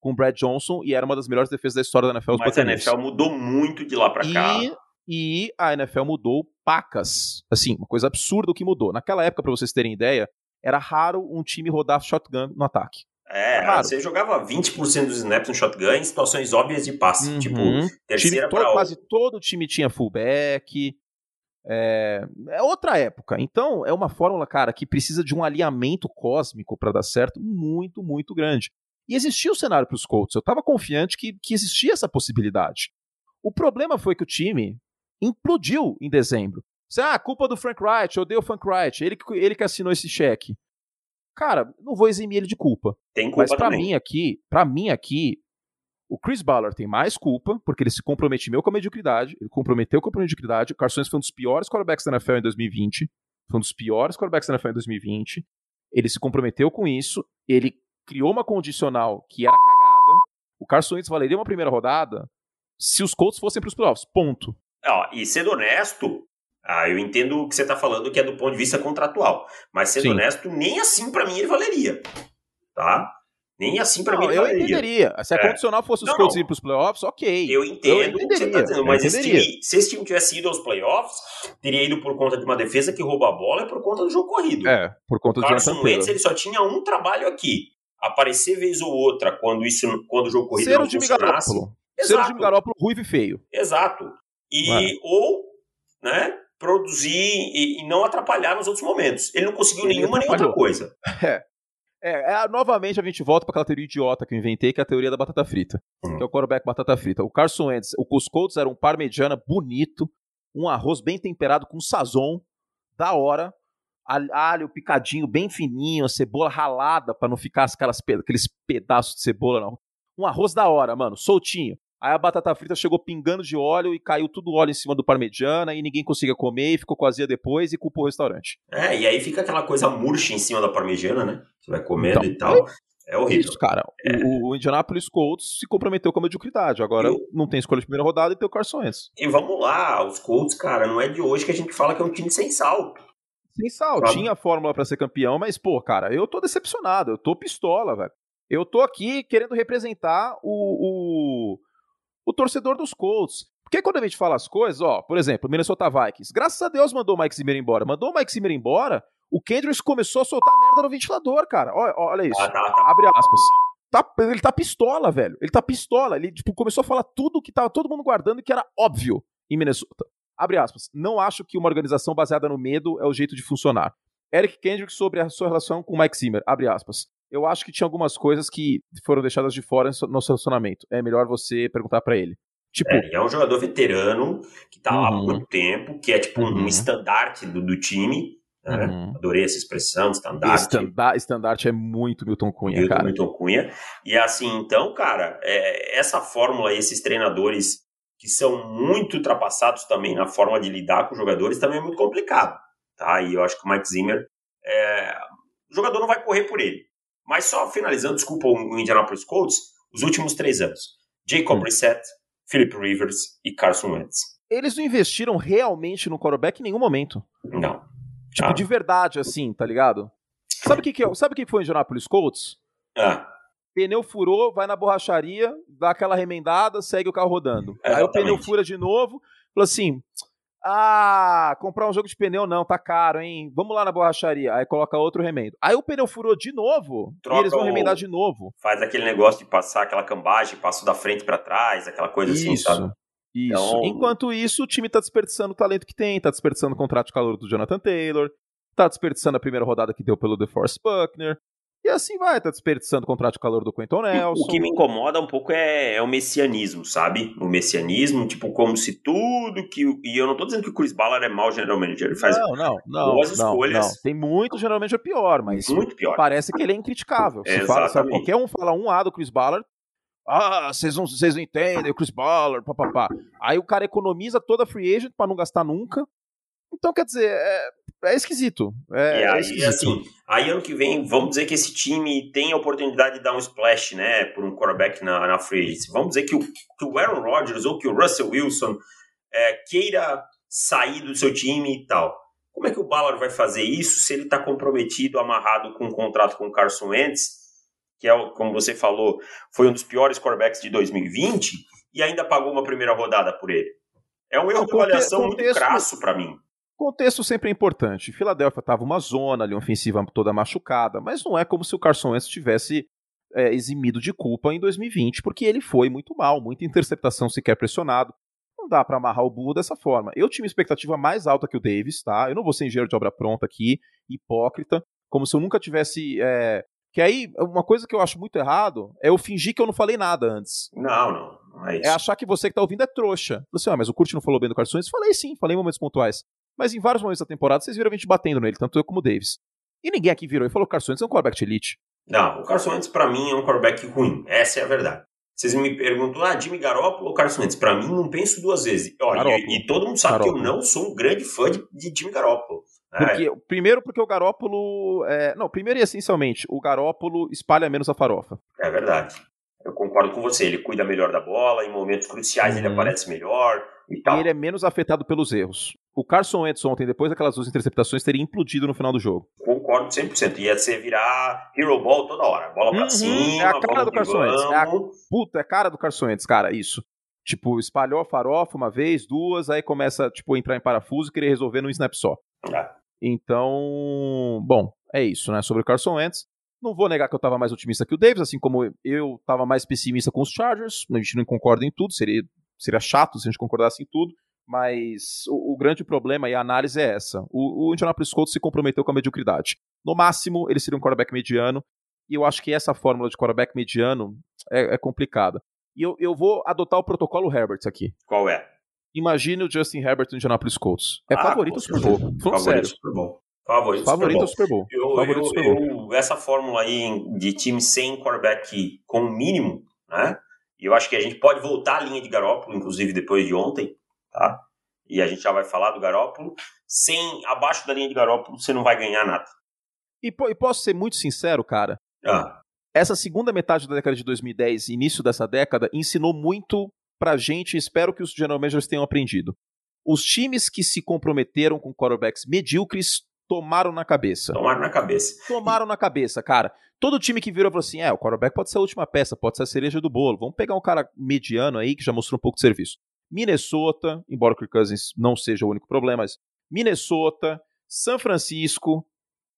com o Brad Johnson, e era uma das melhores defesas da história da NFL. Mas a NFL mudou muito de lá para cá. E a NFL mudou pacas. Assim, uma coisa absurda o que mudou. Naquela época, para vocês terem ideia, era raro um time rodar shotgun no ataque. É, claro. você jogava 20% dos snaps no shotgun em situações óbvias de passe. Uhum. Tipo, terceira para Quase todo time tinha fullback. É, é, outra época. Então, é uma fórmula, cara, que precisa de um alinhamento cósmico para dar certo muito, muito grande. E existia o cenário para os Colts. Eu estava confiante que, que existia essa possibilidade. O problema foi que o time implodiu em dezembro. Você, ah, culpa do Frank Wright, eu odeio o Frank Wright, ele, ele que assinou esse cheque. Cara, não vou eximir ele de culpa. Tem culpa Mas para mim aqui, para mim aqui, o Chris Ballard tem mais culpa, porque ele se comprometeu com a mediocridade, ele comprometeu com a mediocridade. O Carson foi um dos piores quarterbacks da NFL em 2020. Foi um dos piores quarterbacks da NFL em 2020. Ele se comprometeu com isso, ele criou uma condicional que era cagada. O Carson Wentz valeria uma primeira rodada se os Colts fossem para os playoffs. Ponto. Ó, e sendo honesto, ah, eu entendo o que você está falando que é do ponto de vista contratual. Mas sendo Sim. honesto, nem assim para mim ele valeria. Tá? Nem assim para mim eu valeria. entenderia. Se a é. condicional fosse os Colts ir para os playoffs, ok. Eu entendo eu o que você está dizendo, mas esse time, se esse time tivesse ido aos playoffs, teria ido por conta de uma defesa que rouba a bola e por conta do jogo corrido. É, por conta do Carson Wentz, ele só tinha um trabalho aqui. Aparecer vez ou outra quando, isso, quando o jogo corrido Ser não o Jimmy funcionasse. Garoppolo. Ser o Jimmy Garoppolo ruivo e feio. Exato. E, é. ou, né, produzir e, e, não atrapalhar nos outros momentos. Ele não conseguiu ele nenhuma nem outra coisa. *laughs* É. É, é, novamente a gente volta para aquela teoria idiota que eu inventei, que é a teoria da batata frita. Uhum. Que é o quarterback batata frita. O Carson Wentz, os Colts eram um parmegiana bonito, um arroz bem temperado com sazon, da hora, alho picadinho bem fininho, a cebola ralada para não ficar aquelas, aqueles pedaços de cebola, não. Um arroz da hora, mano, soltinho. Aí a batata frita chegou pingando de óleo e caiu tudo óleo em cima do parmegiana e ninguém conseguia comer e ficou com azia depois e culpou o restaurante. É, e aí fica aquela coisa murcha em cima da parmegiana, né? Você vai comendo então, e tal. É, é horrível. Isso, cara. É. O, o, Indianapolis Colts se comprometeu com a mediocridade. Agora não tem escolha de primeira rodada e tem o Carson Wentz. E vamos lá, os Colts, cara, não é de hoje que a gente fala que é um time sem sal. Sem sal. Pra... Tinha a fórmula para ser campeão, mas, pô, cara, eu tô decepcionado. Eu tô pistola, velho. Eu tô aqui querendo representar o, o o torcedor dos Colts. Porque quando a gente fala as coisas, ó, por exemplo, Minnesota Vikings, graças a Deus mandou o Mike Zimmer embora. Mandou o Mike Zimmer embora, o Kendricks começou a soltar merda no ventilador, cara. Olha, olha isso. Ah, tá, tá. Abre aspas. Tá, ele tá pistola, velho. Ele tá pistola. Ele tipo, começou a falar tudo que tava todo mundo guardando e que era óbvio em Minnesota. Abre aspas. Não acho que uma organização baseada no medo é o jeito de funcionar. Eric Kendrick sobre a sua relação com Mike Zimmer. Abre aspas. Eu acho que tinha algumas coisas que foram deixadas de fora no seu relacionamento. É melhor você perguntar para ele. Tipo, é, é um jogador veterano que tá uhum. lá há muito tempo, que é tipo uhum. um estandarte do, do time. Né? Uhum. Adorei essa expressão, estandarte. Estanda estandarte é muito Milton Cunha, muito cara. Milton Cunha. E assim, então, cara, é, essa fórmula, esses treinadores que são muito ultrapassados também na forma de lidar com os jogadores, também é muito complicado. Tá? E eu acho que o Mike Zimmer, é... o jogador não vai correr por ele. Mas só finalizando, desculpa o Indianapolis Colts, os últimos três anos. Jacob hum. Brissett, Philip Rivers e Carson Wentz. Eles não investiram realmente no quarterback em nenhum momento. Não. Tipo, ah. de verdade, assim, tá ligado? Sabe o que, que, é, sabe que foi o Indianapolis Colts? Ah. Pneu furou, vai na borracharia, dá aquela remendada, segue o carro rodando. Aí o pneu fura de novo, falou assim: ah, comprar um jogo de pneu não, tá caro, hein? Vamos lá na borracharia. Aí coloca outro remendo. Aí o pneu furou de novo Troca e eles vão remendar de novo. Faz aquele negócio de passar aquela cambagem, passo da frente para trás, aquela coisa isso, assim, sabe? Isso. Então... Enquanto isso, o time tá desperdiçando o talento que tem, tá desperdiçando o contrato de calor do Jonathan Taylor, tá desperdiçando a primeira rodada que deu pelo DeForest Buckner, e assim vai, tá desperdiçando o contrato de calor do Quentin Nelson. O que me incomoda um pouco é, é, o messianismo, sabe? O messianismo, tipo, como se tudo que. E eu não tô dizendo que o Chris Ballard é mau general manager, ele faz não, não, não, boas não, escolhas. Não. Tem muito general manager pior, mas muito pior. parece que ele é incriticável. É, fala, sabe, qualquer um fala um A do Chris Ballard, ah, vocês não, vocês não entendem, o Chris Ballard, papapá. Aí o cara economiza toda a free agent pra não gastar nunca. Então, quer dizer, é, é esquisito. É, e é aí, esquisito. assim, aí ano que vem, vamos dizer que esse time tem a oportunidade de dar um splash, né, por um quarterback na, na free agency. Vamos dizer que o, que o Aaron Rodgers ou que o Russell Wilson é, queira sair do seu time e tal. Como é que o Ballard vai fazer isso se ele está comprometido, amarrado com um contrato com o Carson Wentz, que é, como você falou, foi um dos piores quarterbacks de 2020 e ainda pagou uma primeira rodada por ele? É um erro de avaliação muito crasso para mim. Contexto sempre é importante. Filadélfia estava uma zona ali, ofensiva toda machucada, mas não é como se o Carson Wentz tivesse é, eximido de culpa em 2020, porque ele foi muito mal, muita interceptação sequer pressionado. Não dá para amarrar o burro dessa forma. Eu tinha uma expectativa mais alta que o Davis, tá? Eu não vou ser engenheiro de obra pronta aqui, hipócrita, como se eu nunca tivesse. É... Que aí, uma coisa que eu acho muito errado é eu fingir que eu não falei nada antes. Não, não. não é, é, achar que você que tá ouvindo é trouxa. Você, ah, mas o Kurt não falou bem do Carson Wentz? Falei sim, falei em momentos pontuais. Mas em vários momentos da temporada, vocês viram a gente batendo nele, tanto eu como o Davis. E ninguém aqui virou e falou que o Carson Wentz é um quarterback de elite. Não, o Carson Wentz pra mim é um quarterback ruim. Essa é a verdade. Vocês me perguntam, ah, Jimmy Garoppolo ou Carson Wentz? Pra mim, não penso duas vezes. Olha, e, e, todo mundo sabe Garoppolo. que eu não sou um grande fã de, de Jimmy Garoppolo. Né? Porque, primeiro porque o Garópolo. É... Não, primeiro e essencialmente, o Garópolo espalha menos a farofa. É verdade. Eu concordo com você. Ele cuida melhor da bola, em momentos cruciais uhum. ele aparece melhor e. E ele é menos afetado pelos erros o Carson Wentz ontem, depois daquelas duas interceptações, teria implodido no final do jogo. Concordo 100%. Ia ser virar hero ball toda hora. Bola pra uhum, cima, É a cara do Carson Wentz. É a, puta, é a cara do Carson Wentz, cara, isso. Tipo, espalhou a farofa uma vez, duas, aí começa, tipo, a entrar em parafuso e querer resolver num snap só. É. Então, bom, é isso, né? Sobre o Carson Wentz. Não vou negar que eu tava mais otimista que o Davis, assim como eu tava mais pessimista com os Chargers. A gente não concorda em tudo, seria, seria chato se a gente concordasse em tudo. Mas o, o, grande problema e a análise é essa. O, o Indianapolis Colts se comprometeu com a mediocridade. No máximo, ele seria um quarterback mediano. E eu acho que essa fórmula de quarterback mediano é, é complicada. E eu, eu vou adotar o protocolo Herbert aqui. Qual é? Imagine o Justin Herbert no Indianapolis Colts. É ah, favorito ao Super Bowl. Falando sério. Super Bowl. Favorito, favorito ao Super Bowl. Eu, favorito eu, Super Bowl. Eu, essa fórmula aí de time sem quarterback com mínimo, né? E eu acho que a gente pode voltar à linha de Garópolo, inclusive depois de ontem, tá? E a gente já vai falar do Garópolo. Sem abaixo da linha de Garópolo, você não vai ganhar nada. E, e posso ser muito sincero, cara? Ah. Essa segunda metade da década de 2010, início dessa década, ensinou muito pra gente, espero que os general managers tenham aprendido. Os times que se comprometeram com quarterbacks medíocres tomaram na cabeça. Tomaram na cabeça. Tomaram na cabeça, cara. Todo time que virou falou assim: é, o quarterback pode ser a última peça, pode ser a cereja do bolo. Vamos pegar um cara mediano aí que já mostrou um pouco de serviço. Minnesota, embora o Kirk Cousins não seja o único problema, mas Minnesota, São Francisco,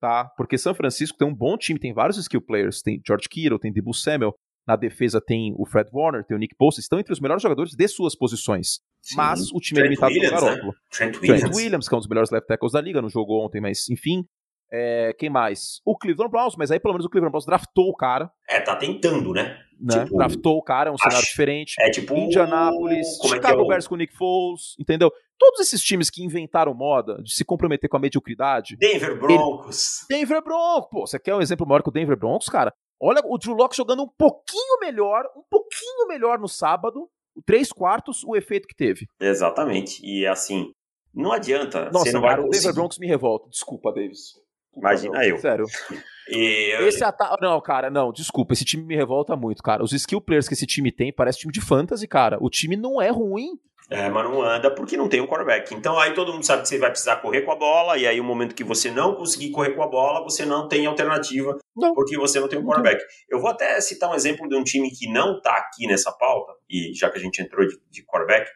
tá? Porque São Francisco tem um bom time, tem vários skill players, tem George Kittle, tem Debo Samuel, na defesa tem o Fred Warner, tem o Nick Bosa, estão entre os melhores jogadores de suas posições. Sim. Mas o time Trent é limitado pelo Garoppolo. Né? Trent, Williams. Trent Williams, que é um dos melhores left tackles da liga, não jogou ontem, mas enfim. É, quem mais? O Cleveland Browns, mas aí pelo menos o Cleveland Browns draftou o cara. É, tá tentando, né? né? Tipo, draftou o cara, é um acho, cenário diferente. É tipo. Indianapolis, como Chicago é é o... Bears com Nick Foles, entendeu? Todos esses times que inventaram moda de se comprometer com a mediocridade. Denver Broncos. Ele... Denver Broncos. Pô, você quer um exemplo maior que o Denver Broncos, cara? Olha o Drew Locke jogando um pouquinho melhor, um pouquinho melhor no sábado, três quartos, o efeito que teve. Exatamente. E assim, não adianta. Nossa, você não cara, vai o Denver Broncos me revolta. Desculpa, Davis. Imagina eu. Sério. *laughs* E... Esse ataque. Não, cara, não, desculpa. Esse time me revolta muito, cara. Os skill players que esse time tem parece time de fantasy, cara. O time não é ruim. É, mas não anda porque não tem um quarterback. Então aí todo mundo sabe que você vai precisar correr com a bola, e aí o momento que você não conseguir correr com a bola, você não tem alternativa, não. porque você não tem um quarterback. Eu vou até citar um exemplo de um time que não tá aqui nessa pauta, e já que a gente entrou de, de quarterback,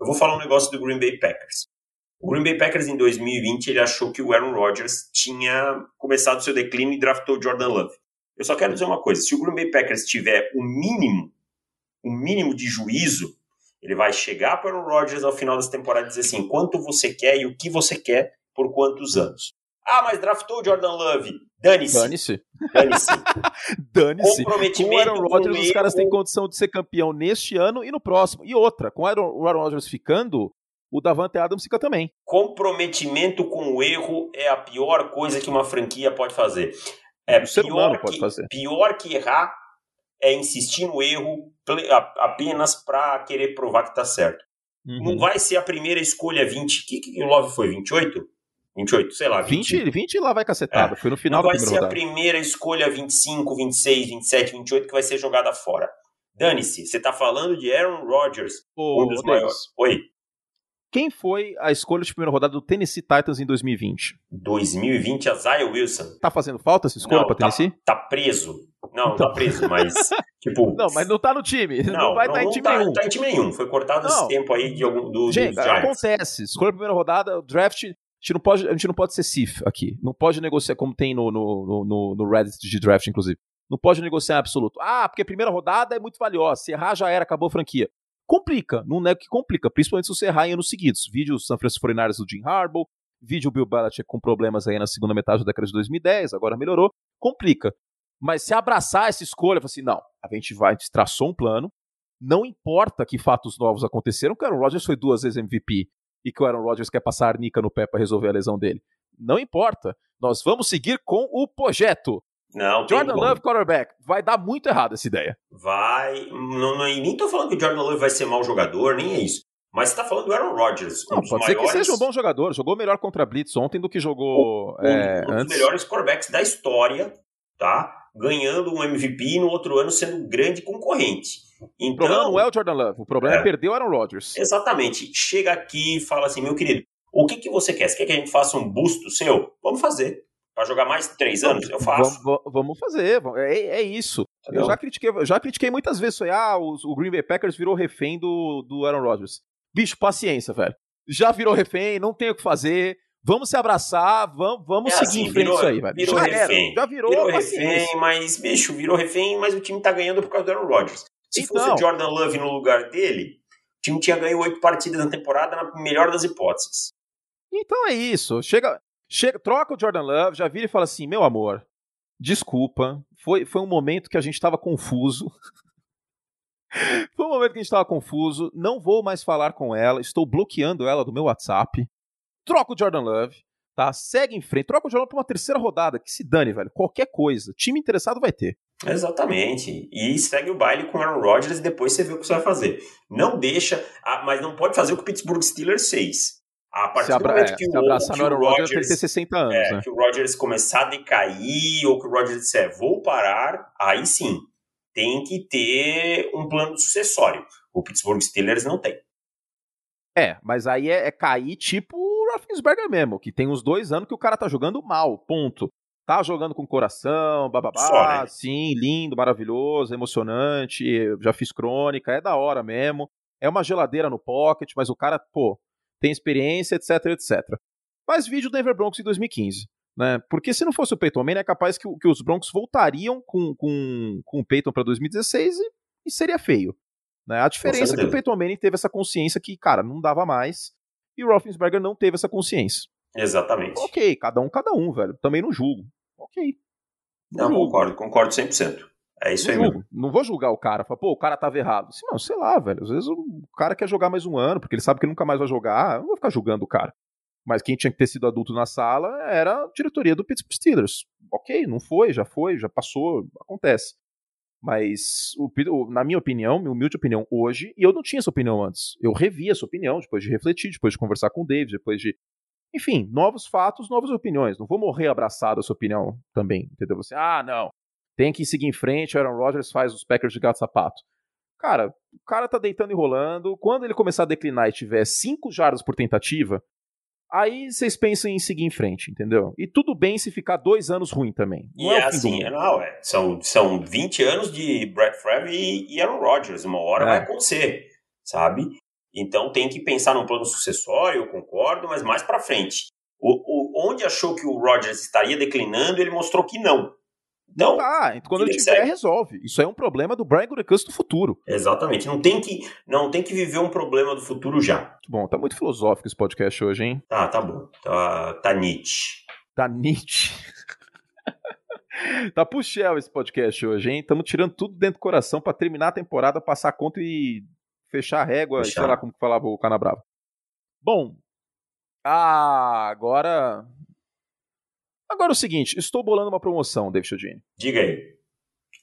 eu vou falar um negócio do Green Bay Packers. O Green Bay Packers em 2020 ele achou que o Aaron Rodgers tinha começado seu declínio e draftou o Jordan Love. Eu só quero dizer uma coisa: se o Green Bay Packers tiver o mínimo, o mínimo de juízo, ele vai chegar para o Rodgers ao final dessa temporada e dizer assim: quanto você quer e o que você quer por quantos anos. Ah, mas draftou o Jordan Love. Dane-se. Dane-se. Dane-se. *laughs* Com o Aaron Rodgers, os caras têm condição de ser campeão neste ano e no próximo. E outra, com o Aaron, o Aaron Rodgers ficando, o Davante Adams fica também. Comprometimento com o erro é a pior coisa que uma franquia pode fazer. É O ser pior pode que, fazer. pior que errar é insistir no erro apenas para querer provar que tá certo. Não Uhum. vai ser a primeira escolha 20. O que, que o Love foi? 28? 28, sei lá. 20, 20 lá vai cacetada. Foi no final É. Não da vai primeira ser a primeira escolha 25, 26, 27, 28 que vai ser jogada fora. Dane-se, você tá falando de Aaron Rodgers, Ô, um dos maiores. Oi, Quem foi a escolha de primeira rodada do Tennessee Titans em 2020? 2020 a Zion Wilson. Tá fazendo falta essa escolha Não, pra Tennessee? Tá, tá preso. Não, Então. tá preso, mas *laughs* tipo. Não, mas não tá no time. Não, Não, vai estar em time tá, nenhum. não tá em time nenhum. Foi cortado Não. esse tempo aí de algum do, Gente, dos Giants. acontece. Escolha primeira rodada, o draft. A gente, não pode, a gente não pode ser CIF aqui. Não pode negociar, como tem no, no, no, no Reddit de draft, inclusive. Não pode negociar absoluto. Ah, porque a primeira rodada é muito valiosa. Se errar, já era, acabou a franquia. Complica, não nego que complica, principalmente se você errar em anos seguidos. Vídeo San Francisco 49ers do Jim Harbaugh, vídeo Bill Belichick com problemas aí na segunda metade da década de 2010, agora melhorou. Complica. Mas se abraçar essa escolha, assim, não, a gente vai, a gente traçou um plano, não importa que fatos novos aconteceram, que o Rodgers foi duas vezes MVP e que o Aaron Rodgers quer passar arnica no pé para resolver a lesão dele. Não importa. Nós vamos seguir com o projeto. Não, Jordan. Love, quarterback. Vai dar muito errado essa ideia. Vai. Não, não, nem tô falando que o Jordan Love vai ser mau jogador, nem é isso. Mas você tá falando do Aaron Rodgers. Um Não, dos pode ser maiores, que seja um bom jogador. Jogou melhor contra a Blitz ontem do que jogou um, é, um dos antes. melhores quarterbacks da história, tá? Ganhando um MVP e no outro ano sendo grande concorrente. O Então, problema não é o Jordan Love. O problema é, É. perder o Aaron Rodgers. Exatamente. Chega aqui e fala assim, meu querido, o que, que você quer? Você quer que a gente faça um busto seu? Vamos fazer. Para jogar mais três anos? Eu faço. Vamos, vamos fazer. É, é isso. Entendeu? Eu já critiquei, já critiquei muitas vezes isso aí. Ah, os- o Green Bay Packers virou refém do, do Aaron Rodgers. Bicho, paciência, velho. Já virou refém, não tem o que fazer. Vamos se abraçar, vamos, vamos É seguir assim, em frente virou- isso aí, velho. virou já era, refém. já virou, Virou refém, mas, bicho, virou refém, mas o time tá ganhando por causa do Aaron Rodgers. Se Então. fosse o Jordan Love no lugar dele, o time tinha ganho oito partidas na temporada, na melhor das hipóteses. Então é isso. Chega, chega, troca o Jordan Love, já vira e fala assim: meu amor, desculpa, foi, foi um momento que a gente estava confuso. *laughs* foi um momento que a gente estava confuso. Não vou mais falar com ela, estou bloqueando ela do meu WhatsApp. Troca o Jordan Love, tá? Segue em frente. Troca o Jordan Love pra uma terceira rodada, que se dane, velho. Qualquer coisa. Time interessado vai ter. Exatamente. E segue o baile com o Aaron Rodgers e depois você vê o que você vai fazer. Não deixa, mas não pode fazer o que o Pittsburgh Steelers fez. A partir abra do momento é, que, o, que o Rodgers, Rodgers tem 60 anos, É, né? que o Rodgers começar a decair ou que o Rodgers disser vou parar, aí sim tem que ter um plano sucessório. O Pittsburgh Steelers não tem. É, mas aí é, é cair tipo o Roethlisberger mesmo, que tem uns dois anos que o cara tá jogando mal, ponto. Tá jogando com coração, bababá, Só, né? sim, lindo, maravilhoso, emocionante, já fiz crônica, é da hora mesmo. É uma geladeira no pocket, mas o cara, pô, tem experiência, etc, etc. Mas vídeo do Denver Broncos em 2015. Né? Porque se não fosse o Peyton Manning, é capaz que, que os Broncos voltariam com, com, com o Peyton para 2016 e, e, seria feio. Né? A diferença é que o Peyton Manning teve essa consciência que, cara, não dava mais, e o Roethlisberger não teve essa consciência. Exatamente. Ok, cada um, cada um, velho. Também não julgo. Ok. Não, não concordo, concordo 100%. É isso não aí julgo. mesmo. Não vou julgar o cara, falar, pô, o cara tava errado. Assim, não, sei lá, velho. Às vezes o cara quer jogar mais um ano, porque ele sabe que nunca mais vai jogar. Eu não vou ficar julgando o cara. Mas quem tinha que ter sido adulto na sala era a diretoria do Pittsburgh Steelers. Ok, não foi, já foi, já passou, acontece. Mas, o, na minha opinião, minha humilde opinião hoje, e eu não tinha essa opinião antes. Eu revi essa opinião depois de refletir, depois de conversar com o David, depois de. Enfim, novos fatos, novas opiniões. Não vou morrer abraçado a sua opinião também, entendeu? Você, ah, não, tem que seguir em frente, Aaron Rodgers faz os Packers de gato sapato. Cara, o cara tá deitando e rolando. Quando ele começar a declinar e tiver 5 jardas por tentativa, Aí vocês pensam em seguir em frente, entendeu? E tudo bem se ficar dois anos ruim também. Não e é, é assim, não, é, são, são 20 anos de Brett Favre e, e Aaron Rodgers. Uma hora é. vai acontecer, sabe? Então tem que pensar num plano sucessório, eu concordo, mas mais para frente. O, o, onde achou que o Rodgers estaria declinando, ele mostrou que não. Não. Então quando ele tiver, resolve. Isso é um problema do Brian Gutekunst do futuro. Exatamente. Não tem, que, não tem que viver um problema do futuro já. Bom, tá muito filosófico esse podcast hoje, hein? Tá, tá bom. Tá, tá Nietzsche. Tá Nietzsche. *laughs* tá puxel esse podcast hoje, hein? Estamos tirando tudo dentro do coração para terminar a temporada, passar a conta e fechar a régua, fechar. sei lá como falava o Canabrava. Bom, ah, agora Agora é o seguinte, estou bolando uma promoção, David Chodini. Diga aí.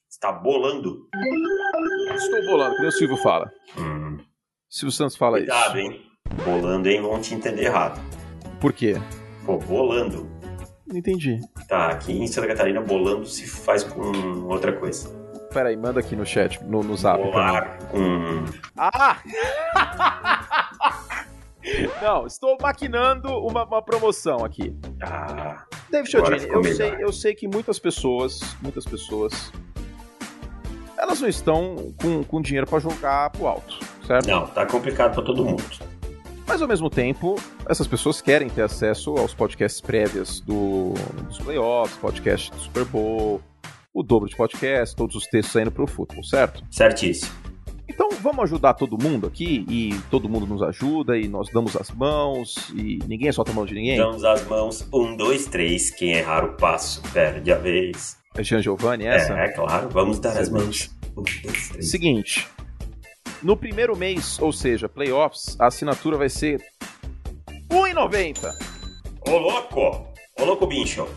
Está bolando? Estou bolando, que o Silvio fala. Hum. Silvio Santos fala Cuidado, isso. Cuidado, hein? Bolando, hein? Vão te entender errado. Por quê? Pô, bolando. Não entendi. Tá, aqui em Santa Catarina, bolando se faz com outra coisa. Pera aí, manda aqui no chat, no, no zap. Com... Ah! *laughs* Não, estou maquinando uma, uma promoção aqui. Ah. David Chodini, eu sei, eu sei que muitas pessoas, muitas pessoas, elas não estão com, com dinheiro para jogar pro alto, certo? Não, tá complicado para todo mundo. Mas ao mesmo tempo, essas pessoas querem ter acesso aos podcasts prévios do, dos playoffs, podcast do Super Bowl, o dobro de podcast, todos os textos saindo pro futebol, certo? Certíssimo. Então vamos ajudar todo mundo aqui e todo mundo nos ajuda e nós damos as mãos e ninguém solta a mão de ninguém? Damos as mãos, um, dois, três, quem errar o passo perde a vez. É Jean Giovanni essa? É, é claro, vamos dar as mãos. Um, dois, três. Seguinte, no primeiro mês, ou seja, playoffs, a assinatura vai ser R$1,90. Ô louco! Ô louco, bicho!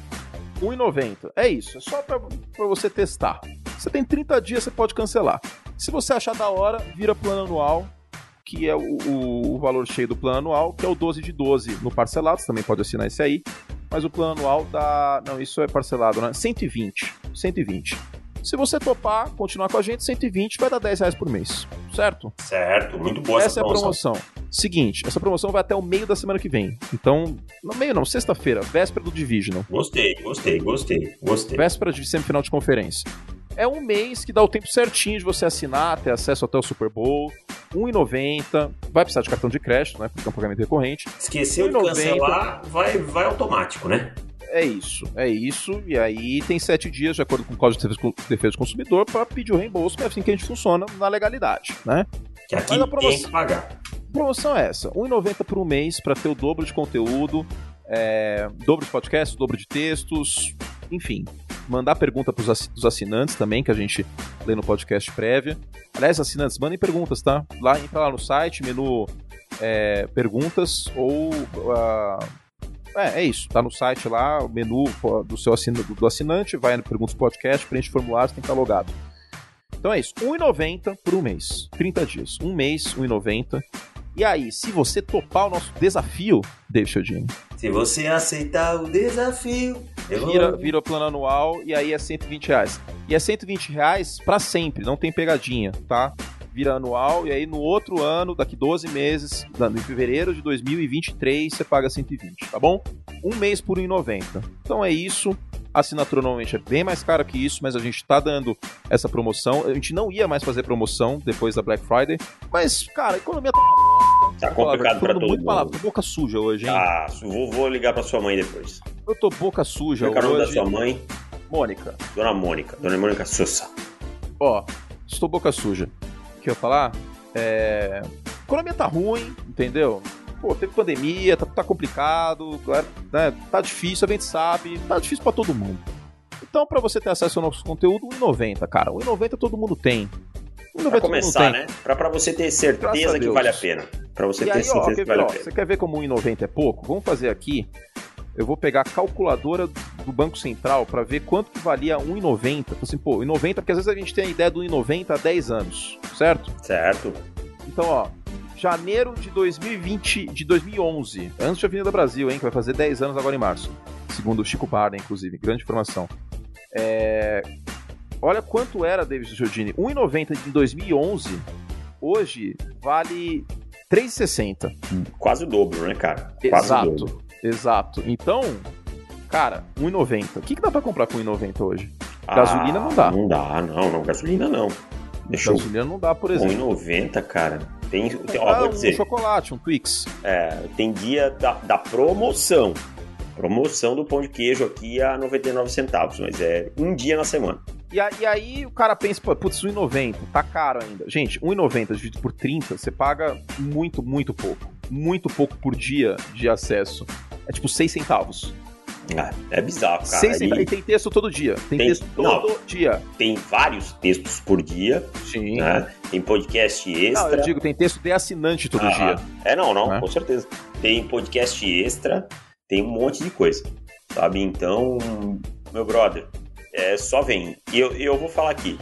R$1,90. É isso, é só pra você testar. Você tem 30 dias, você pode cancelar. Se você achar da hora, vira plano anual, que é o, o, o, valor cheio do plano anual, que é o 12 de 12 no parcelado, você também pode assinar esse aí. Mas o plano anual dá. Não, isso é parcelado, né? 120. 120. Se você topar, continuar com a gente, 120 vai dar 10 reais por mês. Certo? Certo, muito boa essa, essa promoção. é a promoção. Seguinte, essa promoção vai até o meio da semana que vem. Então, no meio não, sexta-feira, véspera do Divisional. Gostei, gostei, gostei, gostei. Véspera de semifinal de conferência é um mês que dá o tempo certinho de você assinar, ter acesso até o Super Bowl. R$1,90. Vai precisar de cartão de crédito, né? Porque é um pagamento recorrente. Esqueceu de cancelar, vai, vai automático, né? É isso, é isso. E aí tem sete dias, de acordo com o Código de Defesa do Consumidor, para pedir o reembolso, que é assim que a gente funciona na legalidade, né? Que aqui promoção, tem que pagar. A promoção é essa: R$1,90 por um mês para ter o dobro de conteúdo, é, dobro de podcasts, dobro de textos, enfim, mandar pergunta para os assinantes também, que a gente lê no podcast prévia. Aliás, assinantes, mandem perguntas, tá? Lá, entra lá no site, menu é, perguntas ou. Uh, é, é isso, tá no site lá, o menu do seu assinante, do assinante, vai no Perguntas Podcast, preenche o formulário, tem que estar logado. Então é isso, R$1,90 por um mês, 30 dias. Um mês, R$1,90. E aí, se você topar o nosso desafio, David Chodini. Se você aceitar o desafio, eu vira, vira o plano anual e aí é 120 reais. E é 120 reais pra sempre, não tem pegadinha, tá? vira anual, e aí no outro ano, daqui 12 meses, em fevereiro de 2023, você paga 120, tá bom? Um mês por 1,90. Então é isso. A assinatura normalmente é bem mais cara que isso, mas a gente tá dando essa promoção. A gente não ia mais fazer promoção depois da Black Friday, mas, cara, a economia tá. Tá complicado pra todo muito mundo. Palavra, tô boca suja hoje, hein? Ah, vou, vou ligar pra sua mãe depois. Eu tô boca suja Qual é o hoje. nome da sua mãe? Mônica. Dona Mônica. Dona Mônica Sousa. Ó, estou boca suja. O que eu ia falar? É... A economia tá ruim, entendeu? Pô, teve pandemia, tá, tá complicado, né? tá difícil, a gente sabe, tá difícil pra todo mundo. Então, pra você ter acesso ao nosso conteúdo, 1,90, cara. 1,90 todo mundo tem. 1,90 Pra começar, né? Pra, pra você ter certeza que vale a pena. Pra você E ter aí, ó, certeza quer que ver, vale ó, a pena. você quer ver como 1,90 é pouco? Vamos fazer aqui. Eu vou pegar a calculadora do Banco Central pra ver quanto que valia 1,90. Então, Assim, pô, 1,90, porque às vezes a gente tem a ideia do 1,90 há 10 anos, certo? Certo. Então, ó, janeiro de 2020, de 2011, antes de Avenida Brasil, hein, que vai fazer 10 anos agora em março, segundo o Chico Barney, inclusive, grande informação. É... Olha quanto era, David Giordini, 1,90 de 2011, hoje vale 3,60. Quase o dobro, né, cara? Quase o Exato, dobro. exato. Então, cara, 1,90. O que, que dá pra comprar com 1,90 hoje? Ah, Gasolina não dá. Não dá, não, não. Gasolina não. Deixa eu. Gasolina não dá, por exemplo. 1,90, cara. Tem, tem, ó, vou um dizer, chocolate, um Twix. é, tem dia da, da promoção. Promoção do pão de queijo aqui a 99 centavos, mas é um dia na semana. E, aí o cara pensa, pô, putz, 1,90, tá caro ainda. Gente, 1,90 dividido por 30, você paga muito, muito pouco. Muito pouco por dia de acesso. É tipo 6 centavos. Ah, é bizarro, cara. 6 centavos. E tem texto todo dia. Tem, Tem- texto não. todo dia. tem vários textos por dia, Sim. né? Tem podcast Não, extra. eu digo, tem texto de assinante todo Ah, dia. É, não, não, Né? com certeza. Tem podcast extra, tem um monte de coisa, sabe? Então, meu brother, é só vem. E eu, eu vou falar aqui,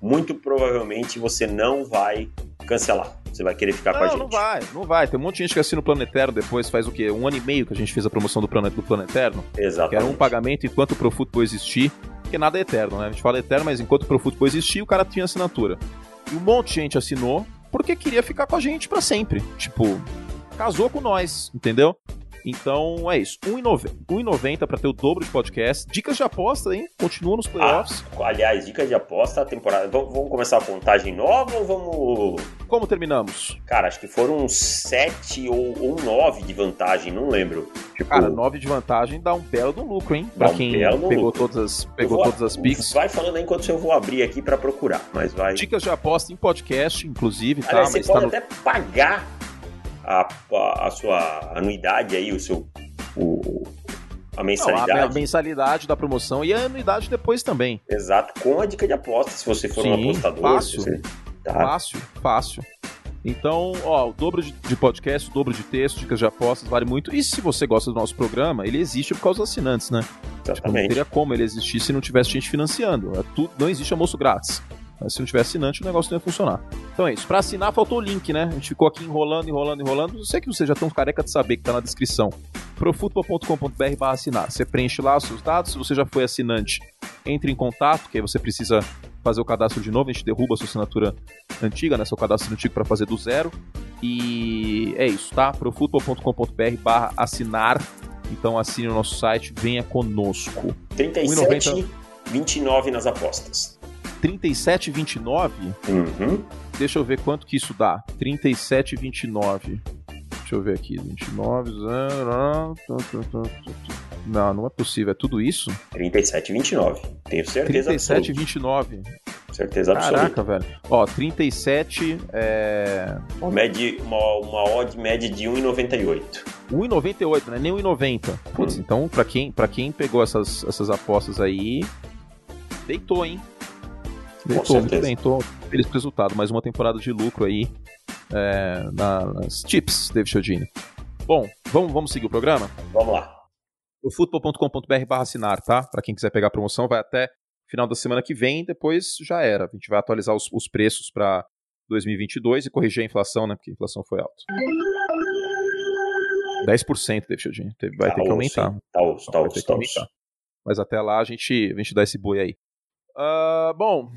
muito provavelmente você não vai cancelar. Você vai querer ficar com a Não, gente. não vai, não vai. Tem um monte de gente que assina o Plano Eterno depois, faz o quê? Um ano e meio que a gente fez a promoção do Plano, do Plano Eterno. Que Exatamente. era um pagamento enquanto o ProFootball existir, porque nada é eterno, né? A gente fala eterno, mas enquanto o ProFootball existir, o cara tinha assinatura. E um monte de gente assinou porque queria ficar com a gente pra sempre. Tipo, casou com nós, entendeu? Então é isso. 1,90 1,90 pra ter o dobro de podcast. Dicas de aposta, hein? Continua nos Ah, playoffs. aliás, dica de aposta, temporada. Vamos vamos começar a contagem nova ou vamos. Como terminamos? Cara, acho que foram uns sete ou, ou nove de vantagem, não lembro. Tipo, Cara, 9 de vantagem dá um belo do lucro, hein? Pra Dá um quem do pegou, lucro. todas as, pegou vou- todas as picks. Vai falando aí enquanto eu vou abrir aqui pra procurar, mas vai. Dicas de aposta em podcast, inclusive, tá? Aliás, você Mas pode tá no até pagar a, a, a sua anuidade aí, o seu. O, a Não, mensalidade. a mensalidade da promoção e a anuidade depois também. Exato, com a dica de aposta, se você for um Sim, apostador. fácil. Você, tá. Fácil, fácil. Então, ó, o dobro de, podcast, o dobro de texto, dicas de apostas, vale muito. E se você gosta do nosso programa, ele existe por causa dos assinantes, né? Tipo, não Exatamente. teria como ele existir se não tivesse gente financiando. É tudo, não existe almoço grátis. Se não tivesse assinante, o negócio não ia funcionar. Então é isso. Pra assinar, faltou o link, né? A gente ficou aqui enrolando, enrolando, enrolando. Eu sei que vocês já estão careca de saber que tá na descrição. profutbol.com.br barra assinar. Você preenche lá os seus dados. Se você já foi assinante, entre em contato, que aí você precisa fazer o cadastro de novo. A gente derruba a sua assinatura antiga, né? Seu cadastro antigo para fazer do zero. E é isso, tá? profutbol.com.br barra assinar. Então assine o nosso site, venha conosco. 37, 29 nas apostas. 37,29 Uhum. Deixa eu ver quanto que isso dá. 37,29. Deixa eu ver aqui. 29. zero, Não, não é possível. É tudo isso? 37, 29. Tenho certeza absoluta. 37,29. Certeza absoluta. Caraca, velho. Ó, 37 é. Uma, média, uma, uma odd média de 1,98. 1,98, né? Nem 1,90. Putz, Hum. então, pra quem, pra quem pegou essas, essas apostas aí, deitou, hein? Deitou, muito bem. Tô feliz com o resultado. Mais uma temporada de lucro aí é, na- nas chips, David Chiodini. Bom, vamos, vamos seguir o programa? Vamos lá. o futebol.com.br barra assinar, tá? Pra quem quiser pegar a promoção, vai até final da semana que vem, depois já era. A gente vai atualizar os, os preços para 2022 e corrigir a inflação, né? Porque a inflação foi alta. 10%, David Chiodini. Teve- Vai Tá ter que aumentar. Tá osso, tá osso, tá osso. Mas até lá a gente, a gente dá esse boi aí. Ah, bom,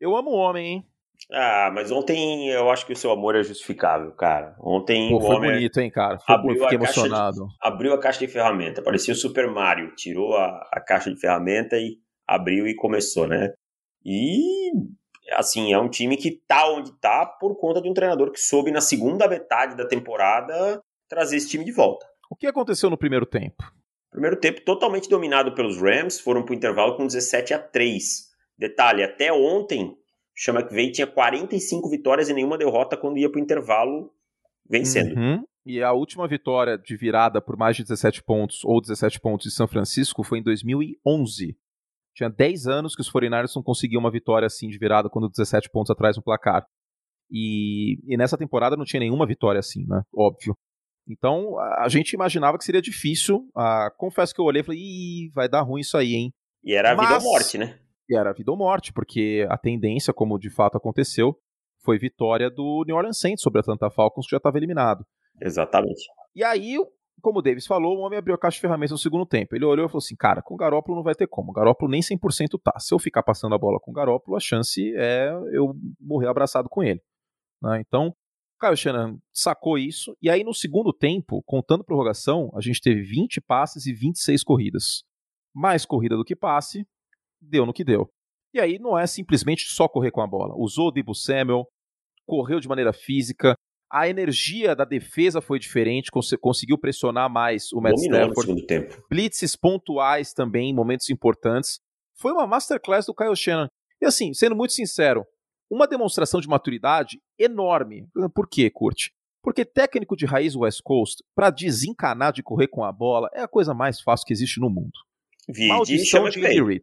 eu amo o homem, hein? Ah, mas ontem eu acho que o seu amor é justificável, cara. Ontem Pô, o foi homem bonito, hein, cara? Foi, abriu fiquei a caixa de- emocionado. abriu a caixa de ferramenta. Parecia o Super Mario. Tirou a, a caixa de ferramenta e abriu e começou, né? E, assim, é um time que tá onde tá por conta de um treinador que soube, na segunda metade da temporada, trazer esse time de volta. O que aconteceu no primeiro tempo? Primeiro tempo totalmente dominado pelos Rams, foram pro intervalo com 17 a 3. Detalhe, até ontem, o Sean McVay tinha 45 vitórias e nenhuma derrota quando ia pro intervalo vencendo. Uhum. E a última vitória de virada por mais de 17 pontos ou 17 pontos de São Francisco foi em 2011. Tinha 10 anos que os 49ers não conseguiam uma vitória assim de virada quando 17 pontos atrás no placar. E, e nessa temporada não tinha nenhuma vitória assim, né? Óbvio. Então a gente imaginava que seria difícil. Ah, confesso que eu olhei e falei, Ih, vai dar ruim isso aí, hein? E era a vida Mas- ou morte, né? E era vida ou morte, porque a tendência, como de fato aconteceu, foi vitória do New Orleans Saints sobre a Atlanta Falcons, que já estava eliminado. Exatamente. E aí, como o Davis falou, o homem abriu a caixa de ferramentas no segundo tempo. Ele olhou e falou assim: cara, com o Garópolo não vai ter como. O Garópolo nem 100% tá. Se eu ficar passando a bola com o Garópolo, a chance é eu morrer abraçado com ele. né? Então, Kyle Shannon sacou isso. E aí, no segundo tempo, contando prorrogação, a gente teve 20 passes e 26 corridas. Mais corrida do que passe, deu no que deu. E aí não é simplesmente só correr com a bola. Usou o Debo Samuel, correu de maneira física, a energia da defesa foi diferente, cons- conseguiu pressionar mais o Matt Dominou no Stafford. segundo tempo. Blitzes pontuais também, momentos importantes. Foi uma masterclass do Kyle Shannon. E assim, sendo muito sincero, uma demonstração de maturidade enorme. Por quê, Kurt? Porque técnico de raiz West Coast, pra desencanar de correr com a bola, é a coisa mais fácil que existe no mundo. Vide Maldição chama de Andy veio. Reid.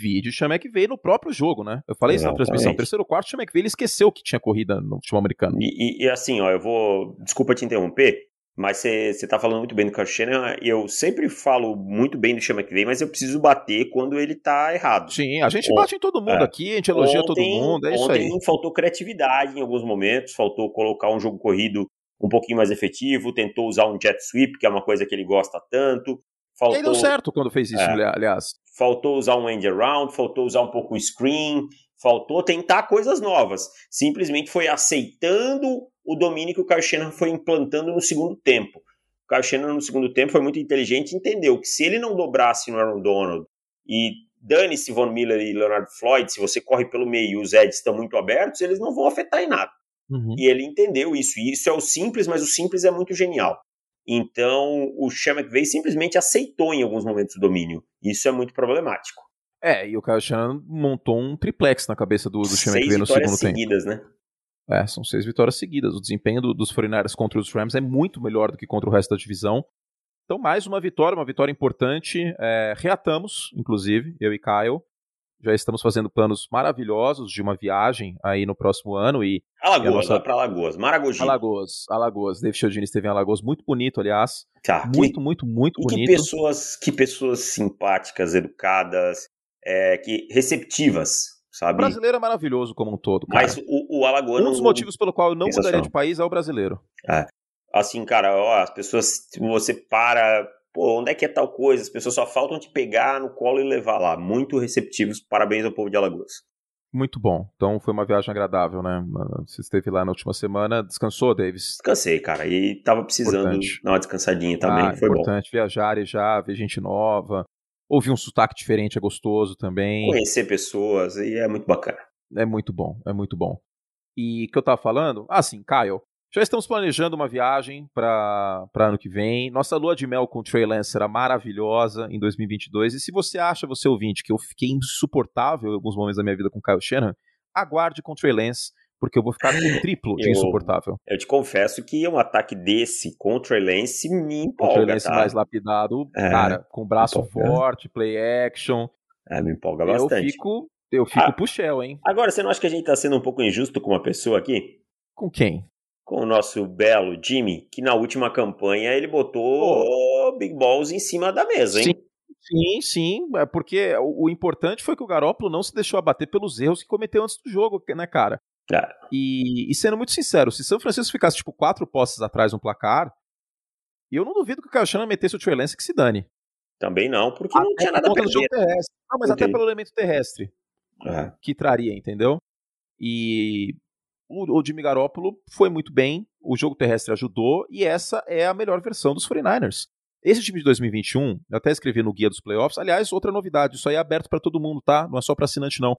Vídeo chama que veio no próprio jogo, né? Eu falei isso na transmissão. Terceiro quarto, chama que veio, ele esqueceu que tinha corrida no futebol americano. E, e- e assim, ó, eu vou. Desculpa te interromper, mas você tá falando muito bem do Kyle Shanahan. Eu sempre falo muito bem do Sean McVay, mas eu preciso bater quando ele tá errado. Sim, a gente bate em todo mundo é. aqui, a gente elogia todo Ontem- mundo, é isso ontem aí. faltou criatividade em alguns momentos, faltou colocar um jogo corrido um pouquinho mais efetivo, tentou usar um jet sweep, que é uma coisa que ele gosta tanto. E Faltou, aí deu certo quando fez isso, É. aliás. faltou usar um end around, faltou usar um pouco o screen, faltou tentar coisas novas. Simplesmente foi aceitando o domínio que o Shanahan foi implantando no segundo tempo. O Shanahan no segundo tempo foi muito inteligente e entendeu que se ele não dobrasse no Aaron Donald e dane-se Von Miller e Leonard Floyd, se você corre pelo meio e os edges estão muito abertos, eles não vão afetar em nada. Uhum. E ele entendeu isso. E isso é o simples, mas o simples é muito genial. Então, o Sean McVay simplesmente aceitou em alguns momentos o domínio. Isso é muito problemático. É, e o Kyle Shanahan montou um triplex na cabeça do, do Sean McVay no segundo tempo. seguidas, né? É, são seis vitórias seguidas. O desempenho do- dos 49ers contra os Rams é muito melhor do que contra o resto da divisão. Então, mais uma vitória, uma vitória importante. É, reatamos, inclusive, eu e Kyle. Já estamos fazendo planos maravilhosos de uma viagem aí no próximo ano. E Alagoas, E nossa- pra Alagoas. Maragogi. Alagoas, Alagoas. David Chiodini esteve em Alagoas, muito bonito, aliás. Tá. Muito, muito, muito e que bonito. pessoas, que pessoas simpáticas, educadas, é, que receptivas, O sabe? brasileiro é maravilhoso como um todo, cara. Mas o, o Alagoano... um dos motivos pelo qual eu não mudaria de país é o brasileiro. Assim, cara, ó, as pessoas... Você para... Pô, onde é que é tal coisa? As pessoas só faltam te pegar no colo e levar lá. Muito receptivos. Parabéns ao povo de Alagoas. Muito bom. Então foi uma viagem agradável, né? Você esteve lá na última semana. Descansou, Davis? Descansei, cara. E tava precisando Importante. dar uma descansadinha também. ah, Foi bom. importante viajar e já ver gente nova. Ouvir um sotaque diferente é gostoso também. Conhecer pessoas e é muito bacana. É muito bom, é muito bom. E o que eu tava falando? Ah, sim, Kyle. Já estamos planejando uma viagem para ano que vem. Nossa lua de mel com o Trey Lance será maravilhosa em 2022. E se você acha, você ouvinte, que eu fiquei insuportável em alguns momentos da minha vida com o Kyle Shanahan, aguarde com o Trey Lance, porque eu vou ficar o triplo de Eu- insuportável. Eu te confesso que um ataque desse contra o Lance me Com o Trey empolga, Lance tá? mais lapidado, É, cara, com braço empolga. forte, play action. É, me empolga Eu bastante. fico, eu fico Ah. pro Shell, hein? Agora, você não acha que a gente tá sendo um pouco injusto com uma pessoa aqui? Com quem? Com o nosso belo Jimmy, que na última campanha ele botou Big Balls em cima da mesa, hein? Sim, sim, é porque o, o importante foi que o Garópolo não se deixou abater pelos erros que cometeu antes do jogo, né, cara? É. E, e sendo muito sincero, se São Francisco ficasse, tipo, quatro posses atrás no placar, eu não duvido que o Shanahan metesse o Trey Lance que se dane. Também não, porque não Até tinha por nada a perder. jogo terrestre. Não, mas Ok. até pelo elemento terrestre É. que traria, entendeu? E o, o Jimmy Garoppolo foi muito bem, o jogo terrestre ajudou, e essa é a melhor versão dos 49ers. Esse time de 2021, eu até escrevi no guia dos playoffs. Aliás, outra novidade, isso aí é aberto para todo mundo, tá? Não é só para assinante, não.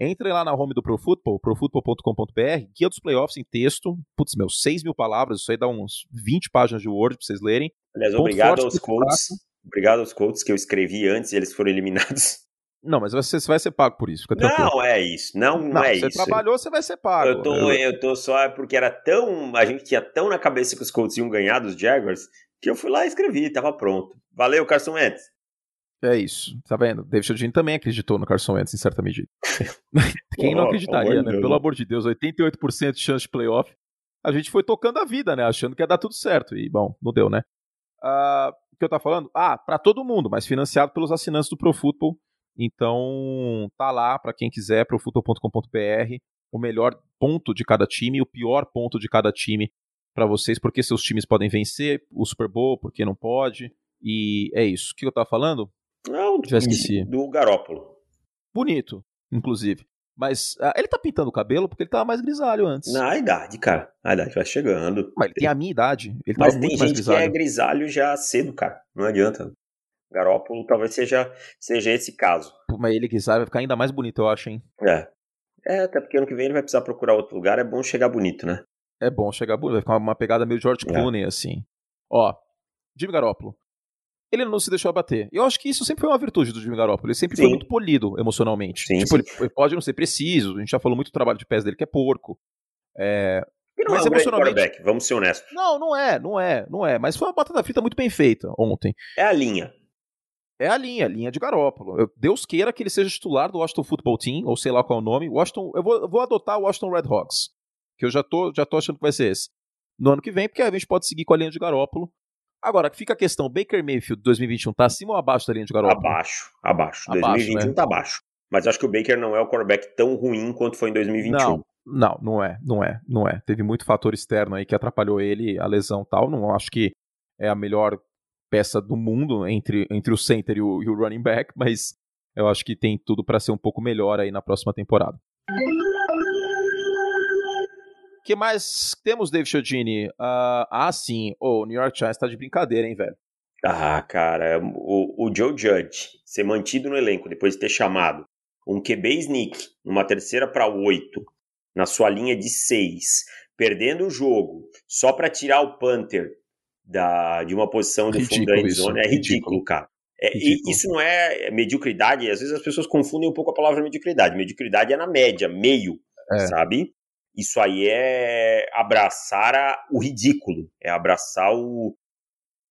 Entrem lá na home do ProFootball, profutbol.com.br, guia dos playoffs em texto. Putz, meu, 6 mil palavras, isso aí dá uns 20 páginas de Word pra vocês lerem. Aliás, Ponto obrigado aos coaches. Obrigado aos coaches que eu escrevi antes e eles foram eliminados. *laughs* Não, mas você, vai ser pago por isso. Não é isso. Não, não, é você isso. Você trabalhou, você vai ser pago. Eu tô, eu tô só porque era tão. A gente tinha tão na cabeça que os Colts iam ganhar dos Jaguars que eu fui lá e escrevi, tava pronto. Valeu, Carson Wentz. É isso, tá vendo? David Chodini também acreditou no Carson Wentz em certa medida. *laughs* Quem não acreditaria, né? Pelo amor de Deus, 88% de chance de playoff. A gente foi tocando a vida, né? Achando que ia dar tudo certo. E, bom, não deu, né? Uh, o que eu tava falando? Ah, para todo mundo, mas financiado pelos assinantes do ProFootball. Então, tá lá para quem quiser, profutbol.com.br, o melhor ponto de cada time o pior ponto de cada time para vocês, porque seus times podem vencer o Super Bowl, porque não pode. E é isso. O que eu tava falando? Não, Já esqueci. Do Garópolo. Bonito, inclusive. Mas uh, ele tá pintando o cabelo porque ele tava mais grisalho antes. Na idade, cara. A idade vai chegando. Mas ele tem a minha idade. Ele Mas tem gente que é grisalho já cedo, cara. Não adianta. Garópolo talvez seja, seja esse caso. Mas ele grisalho vai ficar ainda mais bonito, eu acho, hein? É. É, até porque ano que vem ele vai precisar procurar outro lugar. É bom chegar bonito, né? É bom chegar bonito. Vai ficar uma pegada meio George é. Clooney, é. assim. Ó, Jimmy Garoppolo ele não se deixou abater. Eu acho que isso sempre foi uma virtude do Jimmy Garoppolo. Ele sempre sim. foi muito polido emocionalmente. Sim, tipo, sim. Ele pode não ser preciso. A gente já falou muito do trabalho de pés dele, que é porco. É... Não mas é um emocionalmente. Vamos ser honestos. Não, não é, não é, não é. Mas foi uma batata frita muito bem feita ontem. É a linha. É a linha, a linha de Garópolo. Deus queira que ele seja titular do Washington Football Team, ou sei lá qual é o nome. Washington, eu vou, eu vou adotar o Washington Red Hawks, que eu já tô, já tô achando que vai ser esse. No ano que vem, porque a gente pode seguir com a linha de Garópolo. Agora, fica a questão, Baker Mayfield 2021 tá acima ou abaixo da linha de Garoppolo? Abaixo, abaixo. abaixo 2021 né? tá abaixo. Mas acho que o Baker não é o quarterback tão ruim quanto foi em 2021. Não, não, não é, não é, não é. Teve muito fator externo aí que atrapalhou ele, a lesão tal. Não acho que é a melhor peça do mundo entre, entre o center e o, e o running back, mas eu acho que tem tudo para ser um pouco melhor aí na próxima temporada que mais temos, David Chodini? Uh, ah, sim. O oh, New York Giants tá de brincadeira, hein, velho? Ah, cara, o, o Joe Judge ser mantido no elenco depois de ter chamado um QB sneak numa terceira para oito na sua linha de seis, perdendo o jogo só para tirar o punter da, de uma posição do fundo da é ridículo, ridículo. cara. É, ridículo. isso não é mediocridade, às vezes as pessoas confundem um pouco a palavra mediocridade. Mediocridade é na média, meio, é. sabe? Isso aí é abraçar a, o ridículo, é abraçar o.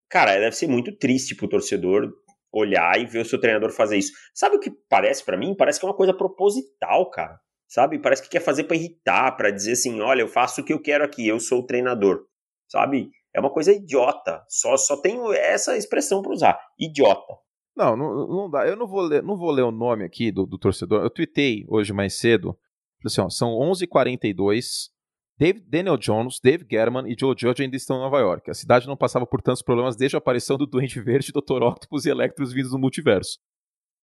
Cara, deve ser muito triste pro torcedor olhar e ver o seu treinador fazer isso. Sabe o que parece para mim? Parece que é uma coisa proposital, cara. Sabe? Parece que quer fazer para irritar, para dizer assim, olha, eu faço o que eu quero aqui, eu sou o treinador. Sabe? É uma coisa idiota. Só só tenho essa expressão para usar, idiota. Não, não, não, dá. Eu não vou ler, não vou ler o nome aqui do, do torcedor. Eu tuitei hoje mais cedo assim, ó, são 11h42. Dave, Daniel Jones, Dave German e Joe Judge ainda estão em Nova York. A cidade não passava por tantos problemas desde a aparição do Doente Verde, *laughs* Dr. Octopus e Electros vindos do multiverso.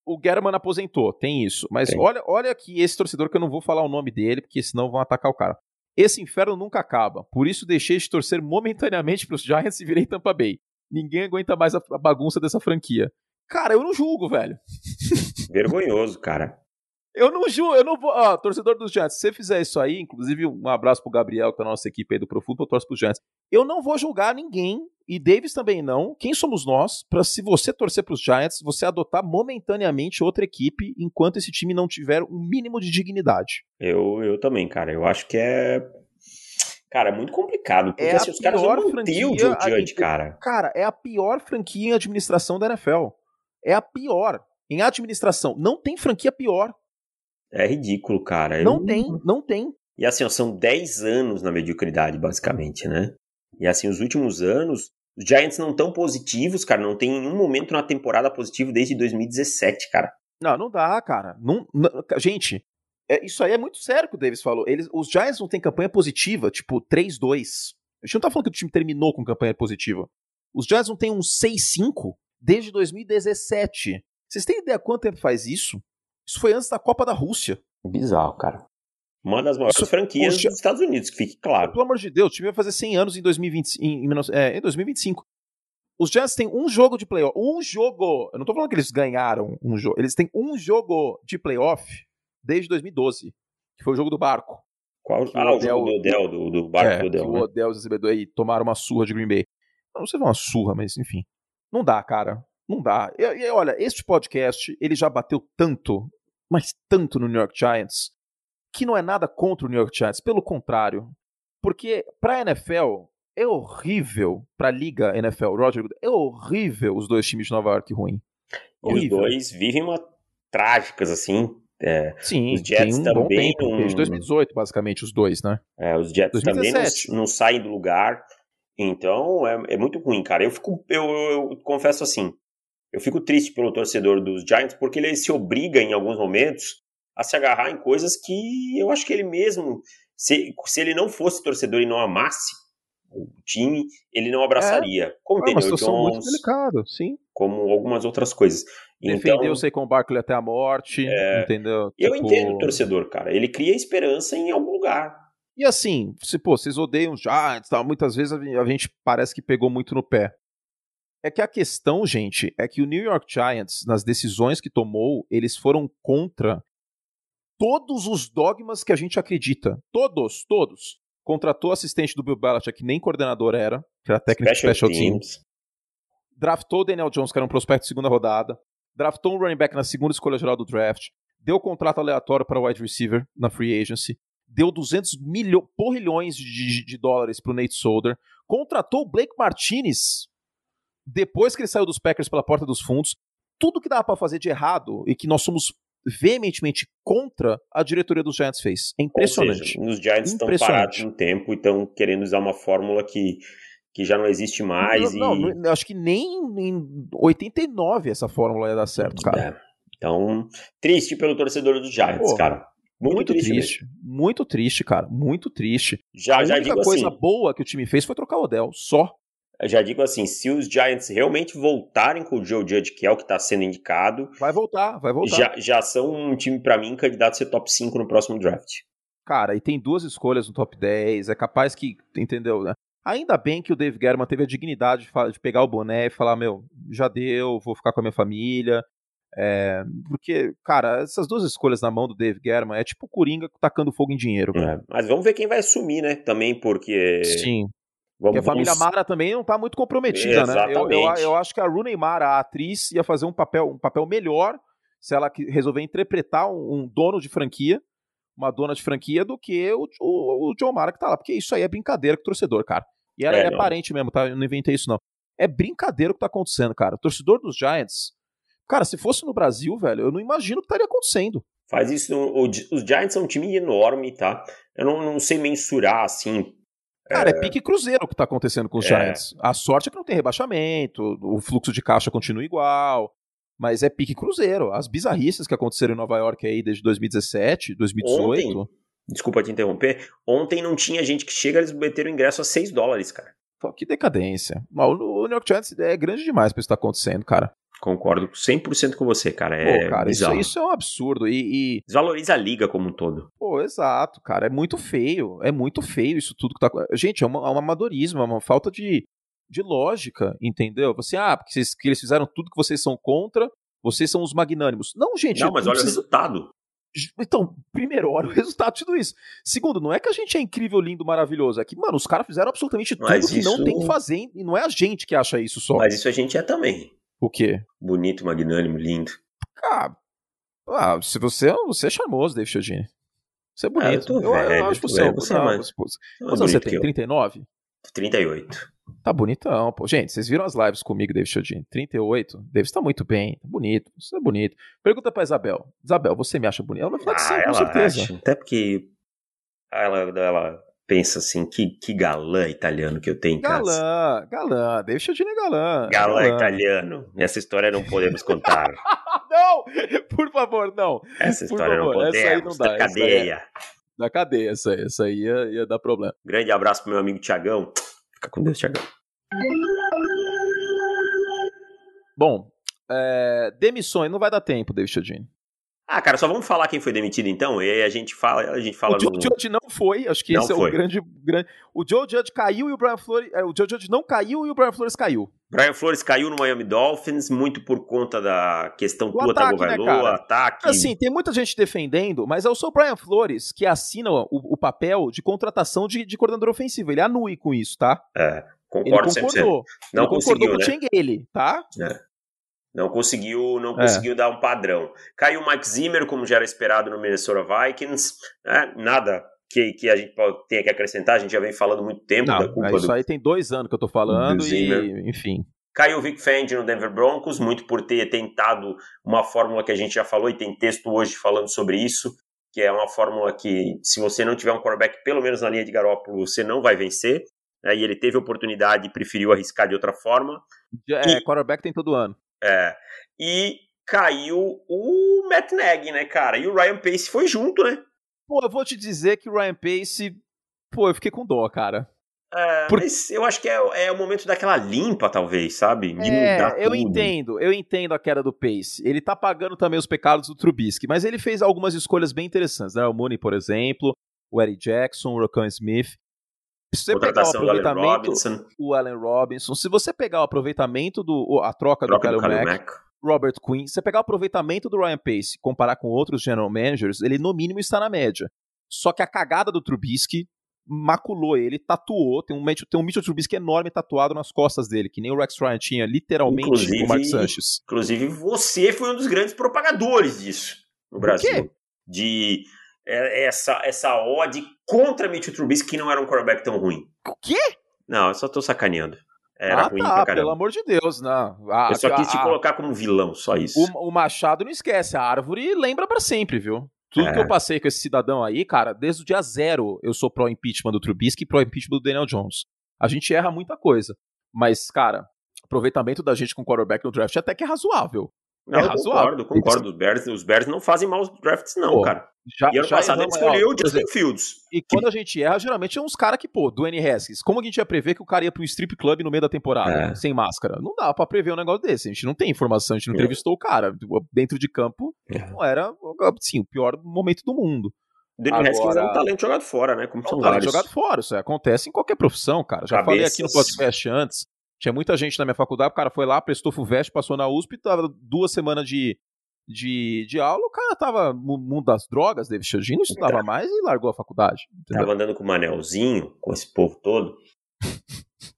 O German aposentou, tem isso. Mas olha, olha aqui esse torcedor que eu não vou falar o nome dele, porque senão vão atacar o cara. Esse inferno nunca acaba, por isso deixei de torcer momentaneamente para os Giants e virei Tampa Bay. Ninguém aguenta mais a bagunça dessa franquia. Cara, eu não julgo, velho. Vergonhoso, cara. Eu não juro, eu não vou. Ó, torcedor dos Giants, se você fizer isso aí, inclusive um abraço pro Gabriel, que tá na nossa equipe aí do Pro Football, torce pros Giants. Eu não vou julgar ninguém, e Davis também não. Quem somos nós para se você torcer pros Giants, você adotar momentaneamente outra equipe enquanto esse time não tiver um mínimo de dignidade? Eu, eu também, cara. Eu acho que é. Cara, é muito complicado. Porque é assim, os caras vão manter o Joe Judge, cara. Cara, é a pior franquia em administração da NFL. É a pior. Em administração. Não tem franquia pior. É ridículo, cara. Não Eu... tem, não tem. E assim, ó, são 10 anos na mediocridade, basicamente, né? E assim, os últimos anos, os Giants não tão positivos, cara. Não tem nenhum momento na temporada positivo desde 2017, cara. Não, não dá, cara. Não, não gente, é, isso aí é muito sério que o Davis falou. Eles, os Giants não têm campanha positiva, tipo 3-2. A gente não tá falando que o time terminou com campanha positiva. Os Giants não têm um 6-5 desde 2017. Vocês têm ideia quanto tempo faz isso? Isso foi antes da Copa da Rússia. Bizarro, cara. Uma das maiores Isso, franquias dos Estados Unidos, que fique claro. Pelo amor de Deus, o time vai fazer 100 anos em, 2020, em, em, é, em 2025. Os Giants têm um jogo de playoff. Um jogo! Eu não tô falando que eles ganharam um jogo. Eles têm um jogo de playoff desde 2012, que foi o jogo do barco. Qual? Ah, o, Odell, jogo do Odell, do, do barco é, do Odell. Que né? O Odell e os recebedores aí tomaram uma surra de Green Bay. Não, sei se uma surra, mas enfim. Não dá, cara. Não dá. E, e olha, este podcast, ele já bateu tanto, mas tanto no New York Giants, que não é nada contra o New York Giants, pelo contrário. Porque pra NFL é horrível, pra liga NFL, Roger, é horrível os dois times de Nova York ruim. Horrível. Os dois vivem uma trágicas assim. É, Sim, os Jets um também tempo, não... desde 2018, basicamente, os dois, né? É, os Jets 2017. também não, não, saem do lugar. Então é, é muito ruim, cara. Eu fico, eu, eu confesso assim, eu fico triste pelo torcedor dos Giants porque ele se obriga em alguns momentos a se agarrar em coisas que eu acho que ele mesmo, se, se ele não fosse torcedor e não amasse o time, ele não abraçaria. É, como é uma situação Jones, muito delicada, sim. Como algumas outras coisas. Defendeu então, o com Barkley até a morte, é, entendeu? Eu tipo... entendo o torcedor, cara. Ele cria esperança em algum lugar. E assim, se pô, vocês odeiam os Giants, tá? muitas vezes a gente parece que pegou muito no pé. É que a questão, gente, é que o New York Giants, nas decisões que tomou, eles foram contra todos os dogmas que a gente acredita. Todos, todos. Contratou assistente do Bill Belichick, que nem coordenador era, que era técnico special, special teams. teams. Draftou o Daniel Jones, que era um prospecto de segunda rodada. Draftou um running back na segunda escolha geral do draft. Deu contrato aleatório para o wide receiver na free agency. Deu 200 milho, porrilhões de, de dólares para o Nate Solder. Contratou o Blake Martinez, depois que ele saiu dos Packers pela porta dos fundos, tudo que dava para fazer de errado e que nós somos veementemente contra a diretoria dos Giants fez. É impressionante. Seja, os Giants estão parados no tempo e estão querendo usar uma fórmula que, que já não existe mais. Não, e... não, acho que nem em 89 essa fórmula ia dar certo, cara. É. Então, triste pelo torcedor dos Giants, Pô, cara. Muito, muito triste, triste muito triste, cara, muito triste. Já, a já única coisa assim, boa que o time fez foi trocar o Odell, só já digo assim, se os Giants realmente voltarem com o Joe Judge, que é o que está sendo indicado. Vai voltar, vai voltar. Já, já são um time, para mim, candidato a ser top 5 no próximo draft. Cara, e tem duas escolhas no top 10, é capaz que, entendeu, né? Ainda bem que o Dave Guerra teve a dignidade de, de, pegar o boné e falar: meu, já deu, vou ficar com a minha família. É, porque, cara, essas duas escolhas na mão do Dave Guerra é tipo o Coringa tacando fogo em dinheiro. É, mas vamos ver quem vai assumir, né? Também porque. Sim. Vamos, Porque a família vamos... Mara também não está muito comprometida, Exatamente. né? Eu, eu, eu, acho que a Rooney Mara, a atriz, ia fazer um papel, um papel melhor se ela resolver interpretar um, um dono de franquia, uma dona de franquia, do que o, o, o John Mara que tá lá. Porque isso aí é brincadeira com o torcedor, cara. E ela é, é parente mesmo, tá? Eu não inventei isso, não. É brincadeira o que tá acontecendo, cara. O torcedor dos Giants. Cara, se fosse no Brasil, velho, eu não imagino o que estaria acontecendo. Faz isso. No, os Giants são um time enorme, tá? Eu não, não sei mensurar, assim, Cara, é, é pique cruzeiro o que tá acontecendo com os é. Giants. A sorte é que não tem rebaixamento, o fluxo de caixa continua igual. Mas é pique cruzeiro. As bizarrices que aconteceram em Nova York aí desde 2017, 2018. Ontem, desculpa te interromper. Ontem não tinha gente que chega, eles meteram o ingresso a 6 dólares, cara. Pô, que decadência. O New York Giants é grande demais pra isso que tá acontecendo, cara. Concordo 100% com você, cara. É Pô, cara, isso, isso, é um absurdo. E, e, Desvaloriza a liga como um todo. Pô, exato, cara. É muito feio. É muito feio isso tudo que tá. Gente, é, uma, é um amadorismo, é uma falta de, de lógica, entendeu? Você, ah, porque vocês, que eles fizeram tudo que vocês são contra, vocês são os magnânimos. Não, gente. Não, mas não olha precisa... o resultado. Então, primeiro, olha o *laughs* resultado de tudo isso. Segundo, não é que a gente é incrível, lindo, maravilhoso. É que, mano, os caras fizeram absolutamente tudo mas que isso... não tem que fazer. E não é a gente que acha isso só. Mas isso a gente é também. O quê? Bonito, magnânimo, lindo. Ah, ah se você, você é charmoso, David Chiodini. Você é bonito. Ah, eu, velho, eu acho que você é você, não, mais... Quantos anos você tem? 39? 38. Tá bonitão, pô. Gente, vocês viram as lives comigo, David Chiodini? 38. David tá muito bem, tá bonito. Você é bonito. Pergunta pra Isabel. Isabel, você me acha bonito? Ela vai falar que ah, sim, com certeza. Acha. Até porque ela, ela pensa assim, que, que galã italiano que eu tenho em galã, casa. Galã, galã, deixa de galã. Galã, galã italiano. Essa história não podemos contar. *laughs* não, por favor, não. Essa história não podemos. Essa aí não dá. Da cadeia. É... Da cadeia, essa aí. Essa aí ia, ia dar problema. Grande abraço pro meu amigo Tiagão. Fica com Deus, Tiagão. Bom, é, demissões, não vai dar tempo, David Chodini. Ah, cara, só vamos falar quem foi demitido então, e aí a gente fala, a gente fala O Joe no... Judge não foi, acho que Não esse é foi. o grande, grande. O Joe Judge caiu e o Brian Flores. é, o Joe Judge não caiu e o Brian Flores caiu. Brian Flores caiu no Miami Dolphins, muito por conta da questão Do Tua ataque, né, Tagovailoa, cara? ataque. Assim, tem muita gente defendendo, mas é o seu Brian Flores que assina o, o papel de contratação de, de coordenador ofensivo. Ele anui com isso, tá? É, Ele concordo 100%. concordou. Não ele concordou com o né? Chengele, tá? Não conseguiu, não É. conseguiu dar um padrão. Caiu o Mike Zimmer, como já era esperado no Minnesota Vikings. né? Nada que, que a gente tenha que acrescentar, a gente já vem falando muito tempo da Não, culpa é isso do. aí tem dois anos que eu tô falando do e, enfim. Caiu o Vic Fangio no Denver Broncos, muito por ter tentado uma fórmula que a gente já falou e tem texto hoje falando sobre isso, que é uma fórmula que, se você não tiver um quarterback pelo menos na linha de Garópolo, você não vai vencer. né? E ele teve oportunidade e preferiu arriscar de outra forma. É, E- quarterback tem todo ano. É, e caiu o Matt Nagy, né, cara? E o Ryan Pace foi junto, né? Pô, eu vou te dizer que o Ryan Pace. Pô, eu fiquei com dó, cara. É, Por- Mas eu acho que é, é o momento daquela limpa, talvez, sabe? De É, mudar eu tudo. entendo, eu entendo a queda do Pace. Ele tá pagando também os pecados do Trubisky, mas ele fez algumas escolhas bem interessantes, né? O Mooney, por exemplo, o Eric Jackson, o Roccan Smith. Se você pegar o Allen aproveitamento, Robinson, o Allen Robinson, se você pegar o aproveitamento do a troca, troca do do Khalil Mack, Mack. Robert Quinn, se você pegar o aproveitamento do Ryan Pace e comparar com outros general managers, ele no mínimo está na média. Só que a cagada do Trubisky maculou ele, tatuou, tem um, Mitchell- tem um Mitchell Trubisky enorme tatuado nas costas dele, que nem o Rex Ryan tinha, literalmente, Inclusive- o Mark Sanchez. Inclusive, você foi um dos grandes propagadores disso no Brasil. De essa, essa ode contra Mitchell Trubisky, que não era um quarterback tão ruim. O quê? Não, eu só tô sacaneando. Era ah, ruim tá, pelo amor de Deus, não. Ah, eu só quis te a- colocar como vilão, só isso. o, o Machado não esquece, a árvore lembra pra sempre, viu? Tudo É. que eu passei com esse cidadão aí, cara, desde o dia zero eu sou pró-impeachment do Trubisky e pró-impeachment do Daniel Jones. A gente erra muita coisa. Mas, cara, aproveitamento da gente com quarterback no draft até que é razoável. Não, é eu razoável. concordo, concordo. Os Bears, os Bears não fazem maus drafts, não, Pô, cara. Já, E ano já passado ele escolheu o Justin Fields. E quando a gente erra, geralmente é uns caras que, pô, Dwayne Haskins, como a gente ia prever que o cara ia pro strip club no meio da temporada, É. sem máscara? Não dá pra prever um negócio desse. A gente não tem informação, a gente não É. entrevistou o cara. Dentro de campo, É. não era, assim, o pior momento do mundo. O Daniel Haskins é um Agora- talento jogado fora, né? Como são Não, tá vários. jogado fora, isso acontece em qualquer profissão, cara. Já falei aqui no Cabeças. podcast antes. Tinha muita gente na minha faculdade, o cara foi lá, prestou FUVEST, passou na USP, tava duas semanas de, de, de aula, o cara tava no mundo das drogas, David não estudava mais e largou a faculdade. Entendeu? Tava andando com o Manelzinho, com esse povo todo. *laughs*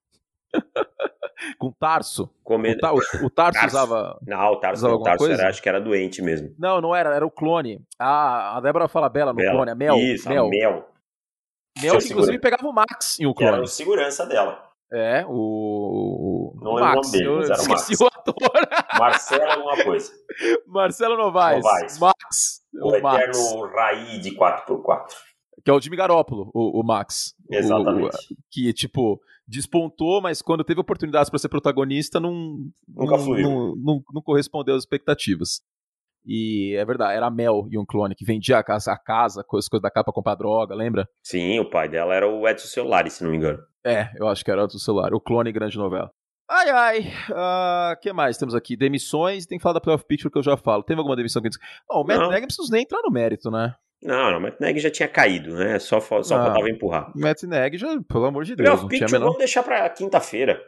Com Tarso. Comendo... O, Ta- o- o Tarso, Tarso. usava. Não, o Tarso, Usava o Tarso era, acho que era doente mesmo. Não, não era, era o clone. Ah, a Débora fala Bela no Bela. clone, a Mel. Isso, Mel. a Mel. Mel, que inclusive pegava o Max em o Que era clone. o segurança dela. É, o. Não o lembro o nome dele, eu mas era o Max. o ator. *laughs* Marcelo alguma coisa. Marcelo Novaes. Novaes. Max. O, O, Max. eterno Raí de 4x4. Que é o Jimmy Garoppolo, o, o Max. O- Exatamente. que, tipo, despontou, mas quando teve oportunidades para ser protagonista, não, Nunca não, fluiu. não, não, não correspondeu às expectativas. E é verdade, era a Mel e um clone que vendia a casa, a casa coisas, coisas da capa pra comprar droga, lembra? Sim, o pai dela era o Edson Celulari, se não me engano. É, eu acho que era do celular. O clone grande novela. Ai, ai. O que mais temos aqui? Demissões. Tem que falar da Playoff Picture que eu já falo. Teve alguma demissão que. Bom, o Matt Não. Precisa nem entrar no mérito, né? Não, não, o Matt Nagy já tinha caído, né? Só, só Não. faltava empurrar. O Matt Nagy já, pelo amor de Deus, Playoff não tinha a Picture, menor. vamos deixar pra quinta-feira.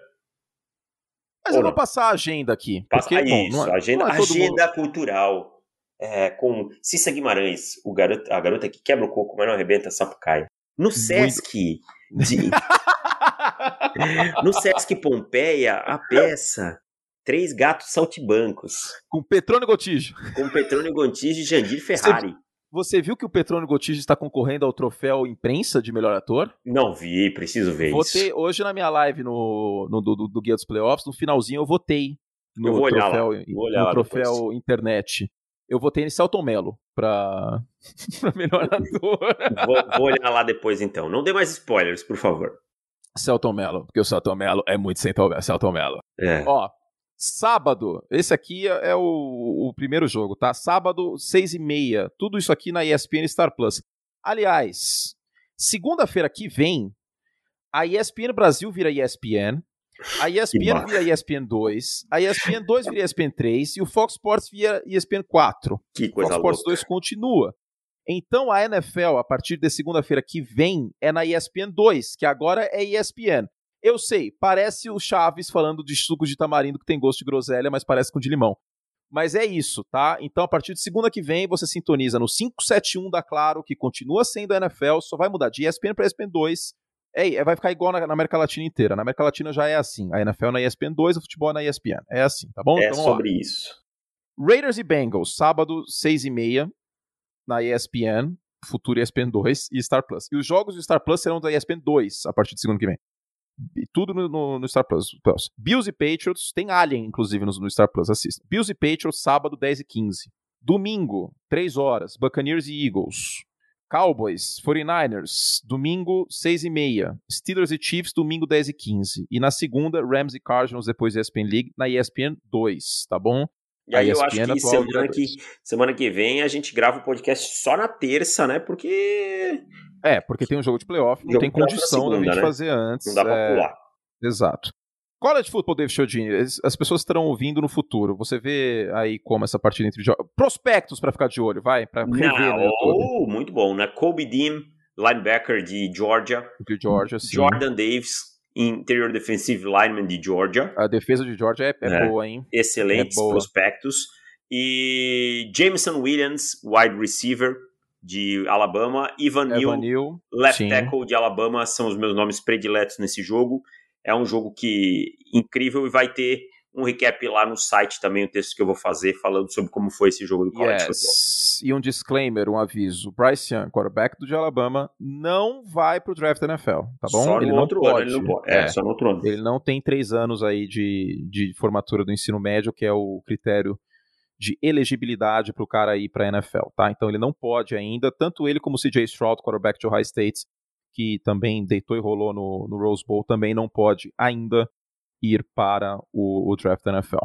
Mas Ou eu vou não? passar a agenda aqui. Passa Porque, bom, isso, é- agenda, é mundo- agenda cultural. É, com Cissa Guimarães, o garoto, a garota que quebra o coco, mas não arrebenta sapucaia. No Sesc de, *laughs* no Sesc Pompeia, a peça Três Gatos Saltibancos, Com Petrônio Gotijo. com Petrônio Gontijo e Jandir Ferrari. Você viu que o Petrônio Gotijo está concorrendo ao troféu imprensa de melhor ator? Não vi, preciso ver Votei isso. hoje na minha live no, no do, do, Guia dos Playoffs, no finalzinho eu votei no Eu troféu, no troféu internet. Eu votei em Celton Mello pra, *laughs* pra melhor ator. Vou, vou olhar lá depois então. Não dê mais spoilers, por favor. Celton Mello, porque o Celton Mello é muito Celton Mello. É. Ó, sábado, esse aqui é é o, o primeiro jogo, tá? Sábado, seis e meia. Tudo isso aqui na ESPN Star Plus. Aliás, segunda-feira que vem, a ESPN Brasil vira ESPN A ESPN vira ESPN 2, a ESPN 2 vira ESPN 3 e o Fox Sports vira ESPN 4. Que coisa Fox louca. Sports 2 continua. Então a NFL, a partir de segunda-feira que vem, é na ESPN 2, que agora é ESPN. Eu sei, parece o Chaves falando de suco de tamarindo que tem gosto de groselha, mas parece com de limão. Mas é isso, tá? Então, a partir de segunda que vem, você sintoniza no 571 da Claro, que continua sendo a NFL, só vai mudar de ESPN para ESPN 2. É, vai ficar igual na, na, América Latina inteira. Na América Latina já é assim. A NFL na ESPN 2, o futebol na ESPN. É assim, tá bom? É então, sobre ó, isso. Raiders e Bengals, sábado, 6 e meia, na ESPN, futuro ESPN 2 e Star Plus. E os jogos do Star Plus serão da ESPN 2 a partir de segunda que vem. Tudo no, no, no, Star Plus. Bills e Patriots, tem Alien, inclusive, no, no Star Plus, assista. Bills e Patriots, sábado, 10 e 15. Domingo, 3 horas, Buccaneers e Eagles. Cowboys, 49ers, domingo, 6 e meia. Steelers e Chiefs, domingo, 10 e 15. E na segunda, Rams e Cardinals, depois ESPN League, na ESPN 2, tá bom? E aí eu acho que semana, que semana que vem a gente grava o podcast só na terça, né? Porque. É, porque tem um jogo de playoff, não jogo tem condição segunda, da gente né? fazer antes. Não dá pra é... pular. Exato. College Football, David Chiodini, as pessoas estarão ouvindo no futuro. Você vê aí como essa partida entre prospectos para ficar de olho, vai, para rever Não, oh, muito bom, né? Kobe Dean, linebacker de Georgia. De Georgia, sim. Jordan Davis, interior defensive lineman de Georgia. A defesa de Georgia é, é, é. boa, hein? Excelentes é boa. prospectos. E Jameson Williams, wide receiver de Alabama. Ivan Neal, Neal left sim. tackle de Alabama, são os meus nomes prediletos nesse jogo. É um jogo que incrível e vai ter um recap lá no site também, o texto que eu vou fazer falando sobre como foi esse jogo do college yes. football. E um disclaimer, um aviso. Bryce Young, quarterback do de Alabama, não vai pro draft da NFL, tá bom? Só ele no não outro pode. ano ele não pode. É, é, só no outro ano. Ele não tem três anos aí de, de formatura do ensino médio, que é o critério de elegibilidade para o cara ir para a NFL, tá? Então ele não pode ainda, tanto ele como o CJ Stroud, quarterback de Ohio State, que também deitou e rolou no, no Rose Bowl, também não pode ainda ir para o, o draft da NFL.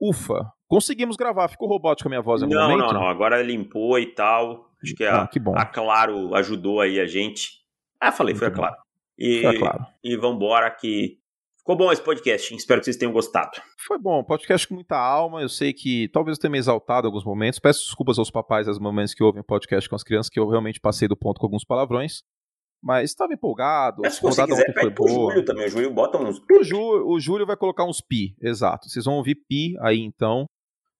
Ufa, conseguimos gravar. Ficou robótica a minha voz em algum não, momento? Não, não, agora limpou e tal. Acho que a, ah, que bom. a Claro ajudou aí a gente. Ah, falei, foi a Claro. E, foi a Claro. E vambora que Ficou bom esse podcast, espero que vocês tenham gostado. Foi bom, podcast com muita alma. Eu sei que talvez eu tenha me exaltado em alguns momentos. Peço desculpas aos papais aos momentos que ouvem podcast com as crianças, que eu realmente passei do ponto com alguns palavrões. Mas estava empolgado. Mas se você quiser, pede pro boa. Júlio também. O Júlio bota uns. O Júlio, o Júlio vai colocar uns pi, exato. Vocês vão ouvir pi aí então.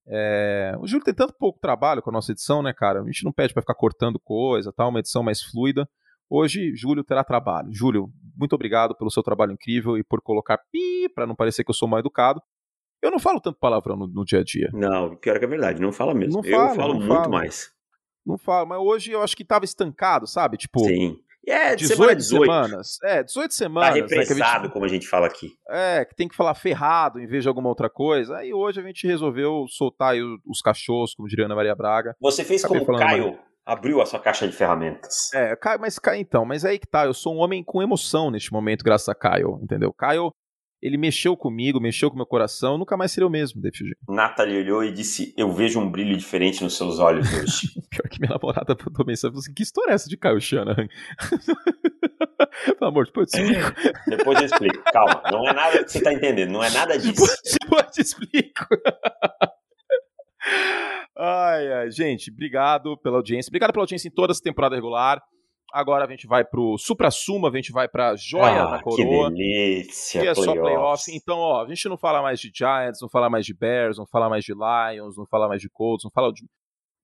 É... O Júlio tem tanto pouco trabalho com a nossa edição, né, cara? A gente não pede para ficar cortando coisa, tal, uma edição mais fluida. Hoje, Júlio terá trabalho. Júlio, muito obrigado pelo seu trabalho incrível e por colocar pi para não parecer que eu sou mal educado. Eu não falo tanto palavrão no, no dia a dia. Não, pior que é verdade, não fala mesmo. Não eu falo, falo muito falo. mais. Não falo, mas hoje eu acho que tava estancado, sabe? Tipo, Sim. É, 18 semana 18. semanas. É, 18 Tá semanas. né, que a repressado, gente- como a gente fala aqui. É, que tem que falar ferrado em vez de alguma outra coisa. Aí hoje a gente resolveu soltar os cachorros, como diria Ana Maria Braga. Você fez Acabei como Caio abriu a sua caixa de ferramentas. É, Caio, mas Caio, então, mas aí que tá, eu sou um homem com emoção neste momento, graças a Caio, entendeu? Caio, ele mexeu comigo, mexeu com meu coração, nunca mais seria o mesmo, David Fugir. Nathalie olhou e disse: Eu vejo um brilho diferente nos seus olhos hoje. *laughs* Pior que minha namorada mandou mensagem, falou assim, que história é essa de Caio Shanahan? *laughs* Pelo amor, depois eu explico. Depois eu explico. Calma, não é nada que você tá entendendo, não é nada disso. Depois, *laughs* depois eu te explico. Ai, ai, gente, obrigado pela audiência. Obrigado pela audiência em toda essa temporada regular. Agora a gente vai pro Supra-Suma, a gente vai pra Joia ah, da que Coroa. delícia. Que é só playoff. Então, ó, a gente não fala mais de Giants, não fala mais de Bears, não fala mais de Lions, não fala mais de Colts, não fala de.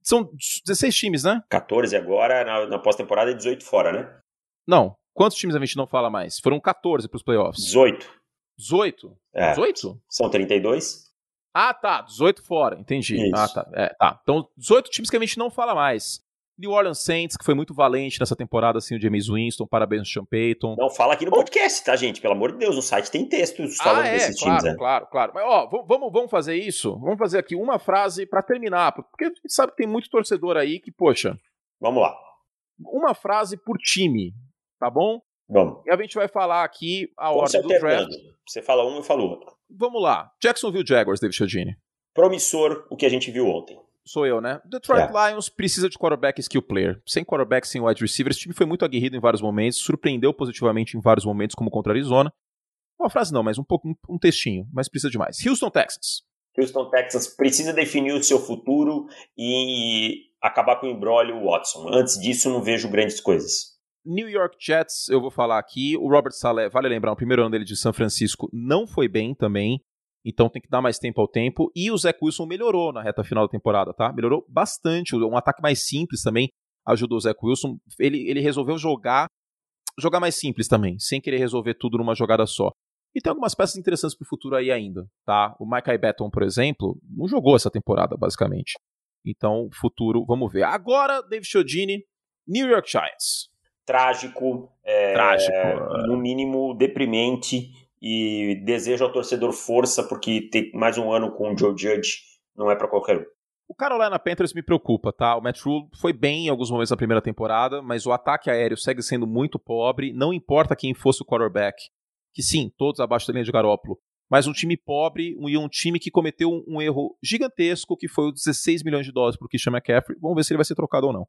São 16 times, né? 14 agora, na, na pós-temporada e 18 fora, né? Não. Quantos times a gente não fala mais? Foram 14 pros playoffs. 18. 18? É. 18? São 32? Ah, tá. 18 fora, entendi. Isso. Ah, tá. É, tá. Então, 18 times que a gente não fala mais. New Orleans Saints, que foi muito valente nessa temporada, assim, o James Winston, parabéns ao Sean Payton. Não fala aqui no podcast, tá, gente? Pelo amor de Deus, no site tem textos falando ah, é, desses claro, times, né? claro, claro. Mas, ó, vamos, vamos fazer isso? Vamos fazer aqui uma frase pra terminar, porque a gente sabe que tem muito torcedor aí que, poxa, Vamos lá. uma frase por time, tá bom? Vamos. E a gente vai falar aqui a se ordem do draft. Você fala um, eu falo outro. Vamos lá. Jacksonville Jaguars, David Chiodini. Promissor o que a gente viu ontem. Sou eu, né? Detroit É. Lions precisa de quarterback skill player. Sem quarterback, sem wide receiver, esse time foi muito aguerrido em vários momentos, surpreendeu positivamente em vários momentos, como contra a Arizona. Uma frase não, mas um pouco um, textinho, mas precisa de mais. Houston, Texas. Houston, Texas precisa definir o seu futuro e acabar com o embrólio Watson. Antes disso, não vejo grandes coisas. New York Jets, eu vou falar aqui. O Robert Saleh, vale lembrar, o primeiro ano dele de São Francisco não foi bem também. Então tem que dar mais tempo ao tempo. E o Zach Wilson melhorou na reta final da temporada, tá? Melhorou bastante. Um ataque mais simples também ajudou o Zach Wilson. Ele, ele resolveu jogar jogar mais simples também, sem querer resolver tudo numa jogada só. E tem algumas peças interessantes pro futuro aí ainda, tá? O Micah Betton, por exemplo, não jogou essa temporada, basicamente. Então, futuro, vamos ver. Agora, David Chiodini, New York Giants. Trágico, é, Trágico. no mínimo deprimente e desejo ao torcedor força porque ter mais um ano com o Joe Judge não é para qualquer um. O Carolina Panthers me preocupa, tá? O Matt Rule foi bem em alguns momentos da primeira temporada, mas o ataque aéreo segue sendo muito pobre, não importa quem fosse o quarterback. Que sim, todos abaixo da linha de Garópolo. Mas um time pobre e um time que cometeu um, um erro gigantesco, que foi os 16 milhões de dólares para o Christian McCaffrey. Vamos ver se ele vai ser trocado ou não.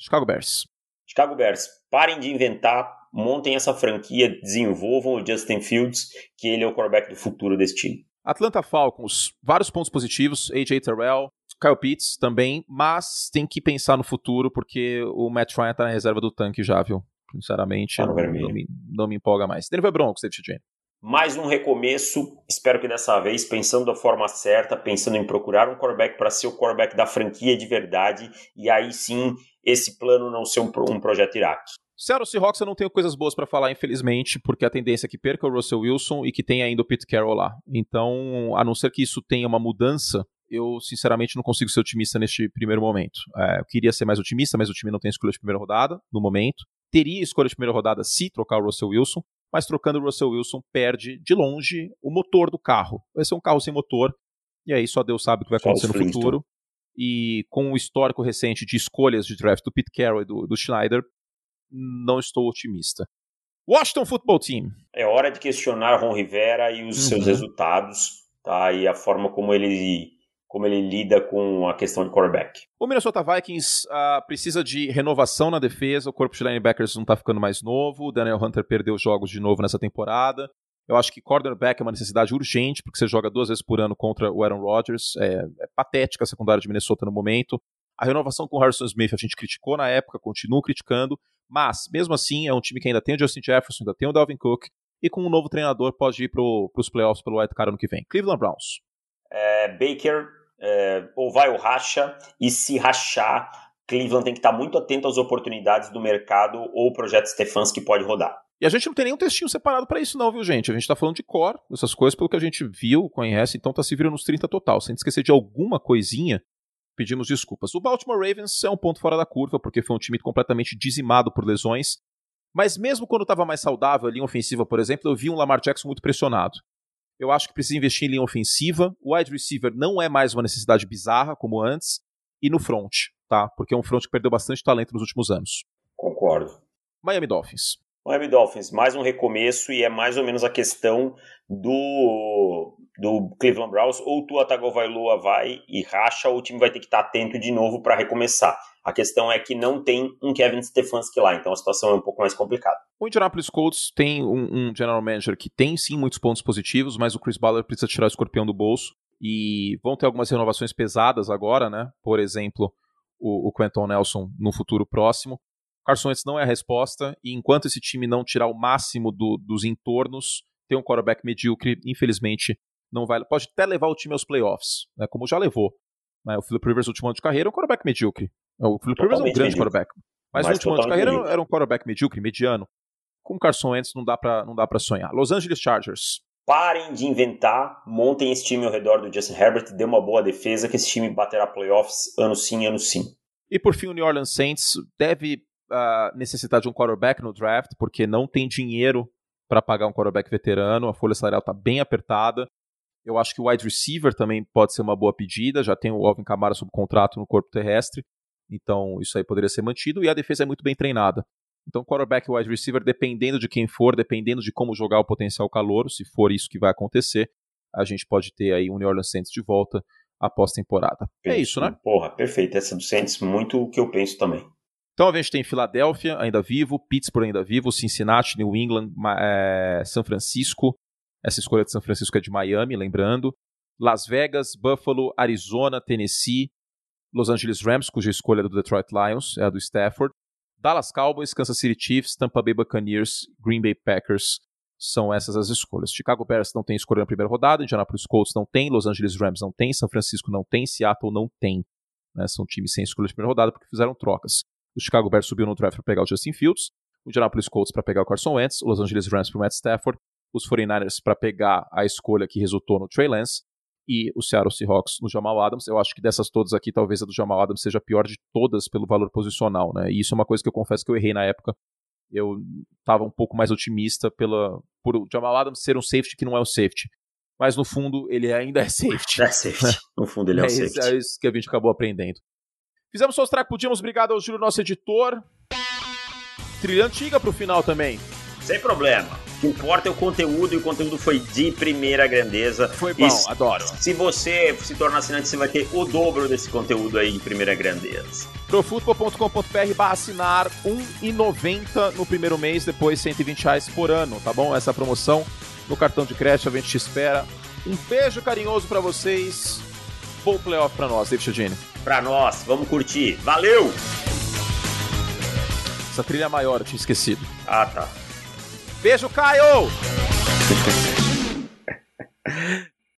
Chicago Bears. Chicago Bears, parem de inventar, montem essa franquia, desenvolvam o Justin Fields, que ele é o quarterback do futuro desse time. Atlanta Falcons, vários pontos positivos, AJ Terrell, Kyle Pitts também, mas tem que pensar no futuro, porque o Matt Ryan tá na reserva do tanque já, viu? Sinceramente, tá não, não, me, não me empolga mais. Denver Broncos, David Jane. Mais um recomeço, espero que dessa vez, pensando da forma certa, pensando em procurar um quarterback para ser o quarterback da franquia de verdade, e aí sim, esse plano não ser um, um projeto Iraque. Seattle Seahawks eu não tenho coisas boas para falar, infelizmente, porque a tendência é que perca o Russell Wilson e que tenha ainda o Pete Carroll lá. Então, a não ser que isso tenha uma mudança, eu sinceramente não consigo ser otimista neste primeiro momento. É, eu queria ser mais otimista, mas o time não tem escolha de primeira rodada no momento. Teria escolha de primeira rodada se trocar o Russell Wilson, mas trocando o Russell Wilson perde de longe o motor do carro. Vai ser um carro sem motor, e aí só Deus sabe o que vai acontecer no futuro. E com o histórico recente de escolhas de draft do Pete Carroll e do, do Schneider, não estou otimista. Washington Football Team. É hora de questionar Ron Rivera e os uhum. seus resultados, tá? E a forma como ele como ele lida com a questão de quarterback. O Minnesota Vikings uh, precisa de renovação na defesa, o corpo de linebackers não está ficando mais novo, o Daniel Hunter perdeu jogos de novo nessa temporada. Eu acho que cornerback é uma necessidade urgente, porque você joga duas vezes por ano contra o Aaron Rodgers. É, é patética a secundária de Minnesota no momento. A renovação com o Harrison Smith a gente criticou na época, continuo criticando, mas mesmo assim é um time que ainda tem o Justin Jefferson, ainda tem o Dalvin Cook, e com um novo treinador pode ir para os playoffs pelo White Card ano que vem. Cleveland Browns. É, Baker é, ou vai ou racha, e se rachar, Cleveland tem que estar muito atento às oportunidades do mercado ou o projeto Stefanski pode rodar. E a gente não tem nenhum textinho separado para isso, não, viu, gente? A gente tá falando de core, essas coisas, pelo que a gente viu, conhece, então tá se virando nos 30 total. Sem esquecer de alguma coisinha, pedimos desculpas. O Baltimore Ravens é um ponto fora da curva, porque foi um time completamente dizimado por lesões. Mas mesmo quando estava mais saudável, a linha ofensiva, por exemplo, eu vi um Lamar Jackson muito pressionado. Eu acho que precisa investir em linha ofensiva. O wide receiver não é mais uma necessidade bizarra como antes. E no front, tá? Porque é um front que perdeu bastante talento nos últimos anos. Concordo. Miami Dolphins. Miami Dolphins, mais um recomeço e é mais ou menos a questão do, do Cleveland Browns. Ou Tua Tagovailoa vai e racha, ou o time vai ter que estar atento de novo para recomeçar. A questão é que não tem um Kevin Stefanski lá, então a situação é um pouco mais complicada. O Indianapolis Colts tem um, um general manager que tem sim muitos pontos positivos, mas o Chris Ballard precisa tirar o escorpião do bolso. E vão ter algumas renovações pesadas agora, né? Por exemplo, o, o Quentin Nelson no futuro próximo. Carson Wentz não é a resposta, e enquanto esse time não tirar o máximo do, dos entornos, ter um quarterback medíocre, infelizmente, não vai. Pode até levar o time aos playoffs, né, como já levou. Né, o Philip Rivers, no último ano de carreira, é um quarterback medíocre. O Philip Rivers é um grande quarterback. Mas, no último ano de carreira medíocre. era um quarterback medíocre, mediano. Com o Carson Wentz não dá para não dá para sonhar. Los Angeles Chargers. Parem de inventar, montem esse time ao redor do Justin Herbert, dê uma boa defesa que esse time baterá playoffs ano sim, ano sim. E por fim o New Orleans Saints deve uh, necessitar de um quarterback no draft, porque não tem dinheiro para pagar um quarterback veterano, a folha salarial está bem apertada. Eu acho que o wide receiver também pode ser uma boa pedida, já tem o Alvin Kamara sob contrato no corpo terrestre. Então, isso aí poderia ser mantido. E a defesa é muito bem treinada. Então, quarterback e wide receiver, dependendo de quem for, dependendo de como jogar o potencial calouro, se for isso que vai acontecer, a gente pode ter aí um New Orleans Saints de volta após temporada. É isso, né? Porra, perfeito. Essa do Saints, muito o que eu penso também. Então a gente tem Filadélfia ainda vivo, Pittsburgh ainda vivo, Cincinnati, New England, é, São Francisco, Essa escolha de São Francisco é de Miami, lembrando. Las Vegas, Buffalo, Arizona, Tennessee, Los Angeles Rams, cuja escolha é do Detroit Lions, é a do Stafford, Dallas Cowboys, Kansas City Chiefs, Tampa Bay Buccaneers, Green Bay Packers. São essas as escolhas. Chicago Bears não tem escolha na primeira rodada, Indianapolis Colts não tem, Los Angeles Rams não tem, São Francisco não tem, Seattle não tem. Né? São times sem escolha de primeira rodada porque fizeram trocas. O Chicago Bears subiu no draft para pegar o Justin Fields, o Indianapolis Colts para pegar o Carson Wentz, o Los Angeles Rams para o Matt Stafford, os 49ers para pegar a escolha que resultou no Trey Lance e o Seattle Seahawks no Jamal Adams. Eu acho que dessas todas aqui, talvez a do Jamal Adams seja a pior de todas pelo valor posicional, né? E isso é uma coisa que eu confesso que eu errei na época. Eu estava um pouco mais otimista pela, por o Jamal Adams ser um safety que não é um safety. Mas no fundo ele ainda é *laughs* safety. É safety. No fundo ele é, um safety. Isso, é isso que a gente acabou aprendendo. Fizemos o track, podíamos. Obrigado ao Júlio, nosso editor. Trilha antiga pro final também. Sem problema. O que importa é o conteúdo e o conteúdo foi de primeira grandeza. Foi bom, e adoro. Se você se tornar assinante, você vai ter o dobro desse conteúdo aí de primeira grandeza. Profutbol.com.br barra assinar R$1,90 no primeiro mês, depois 120 reais por ano, tá bom? Essa promoção no cartão de crédito, a gente te espera. Um beijo carinhoso para vocês. Bom playoff para nós, David Chodini. Para nós, vamos curtir. Valeu! Essa trilha é maior, eu tinha esquecido. Ah, tá. Beijo, Caio! *laughs*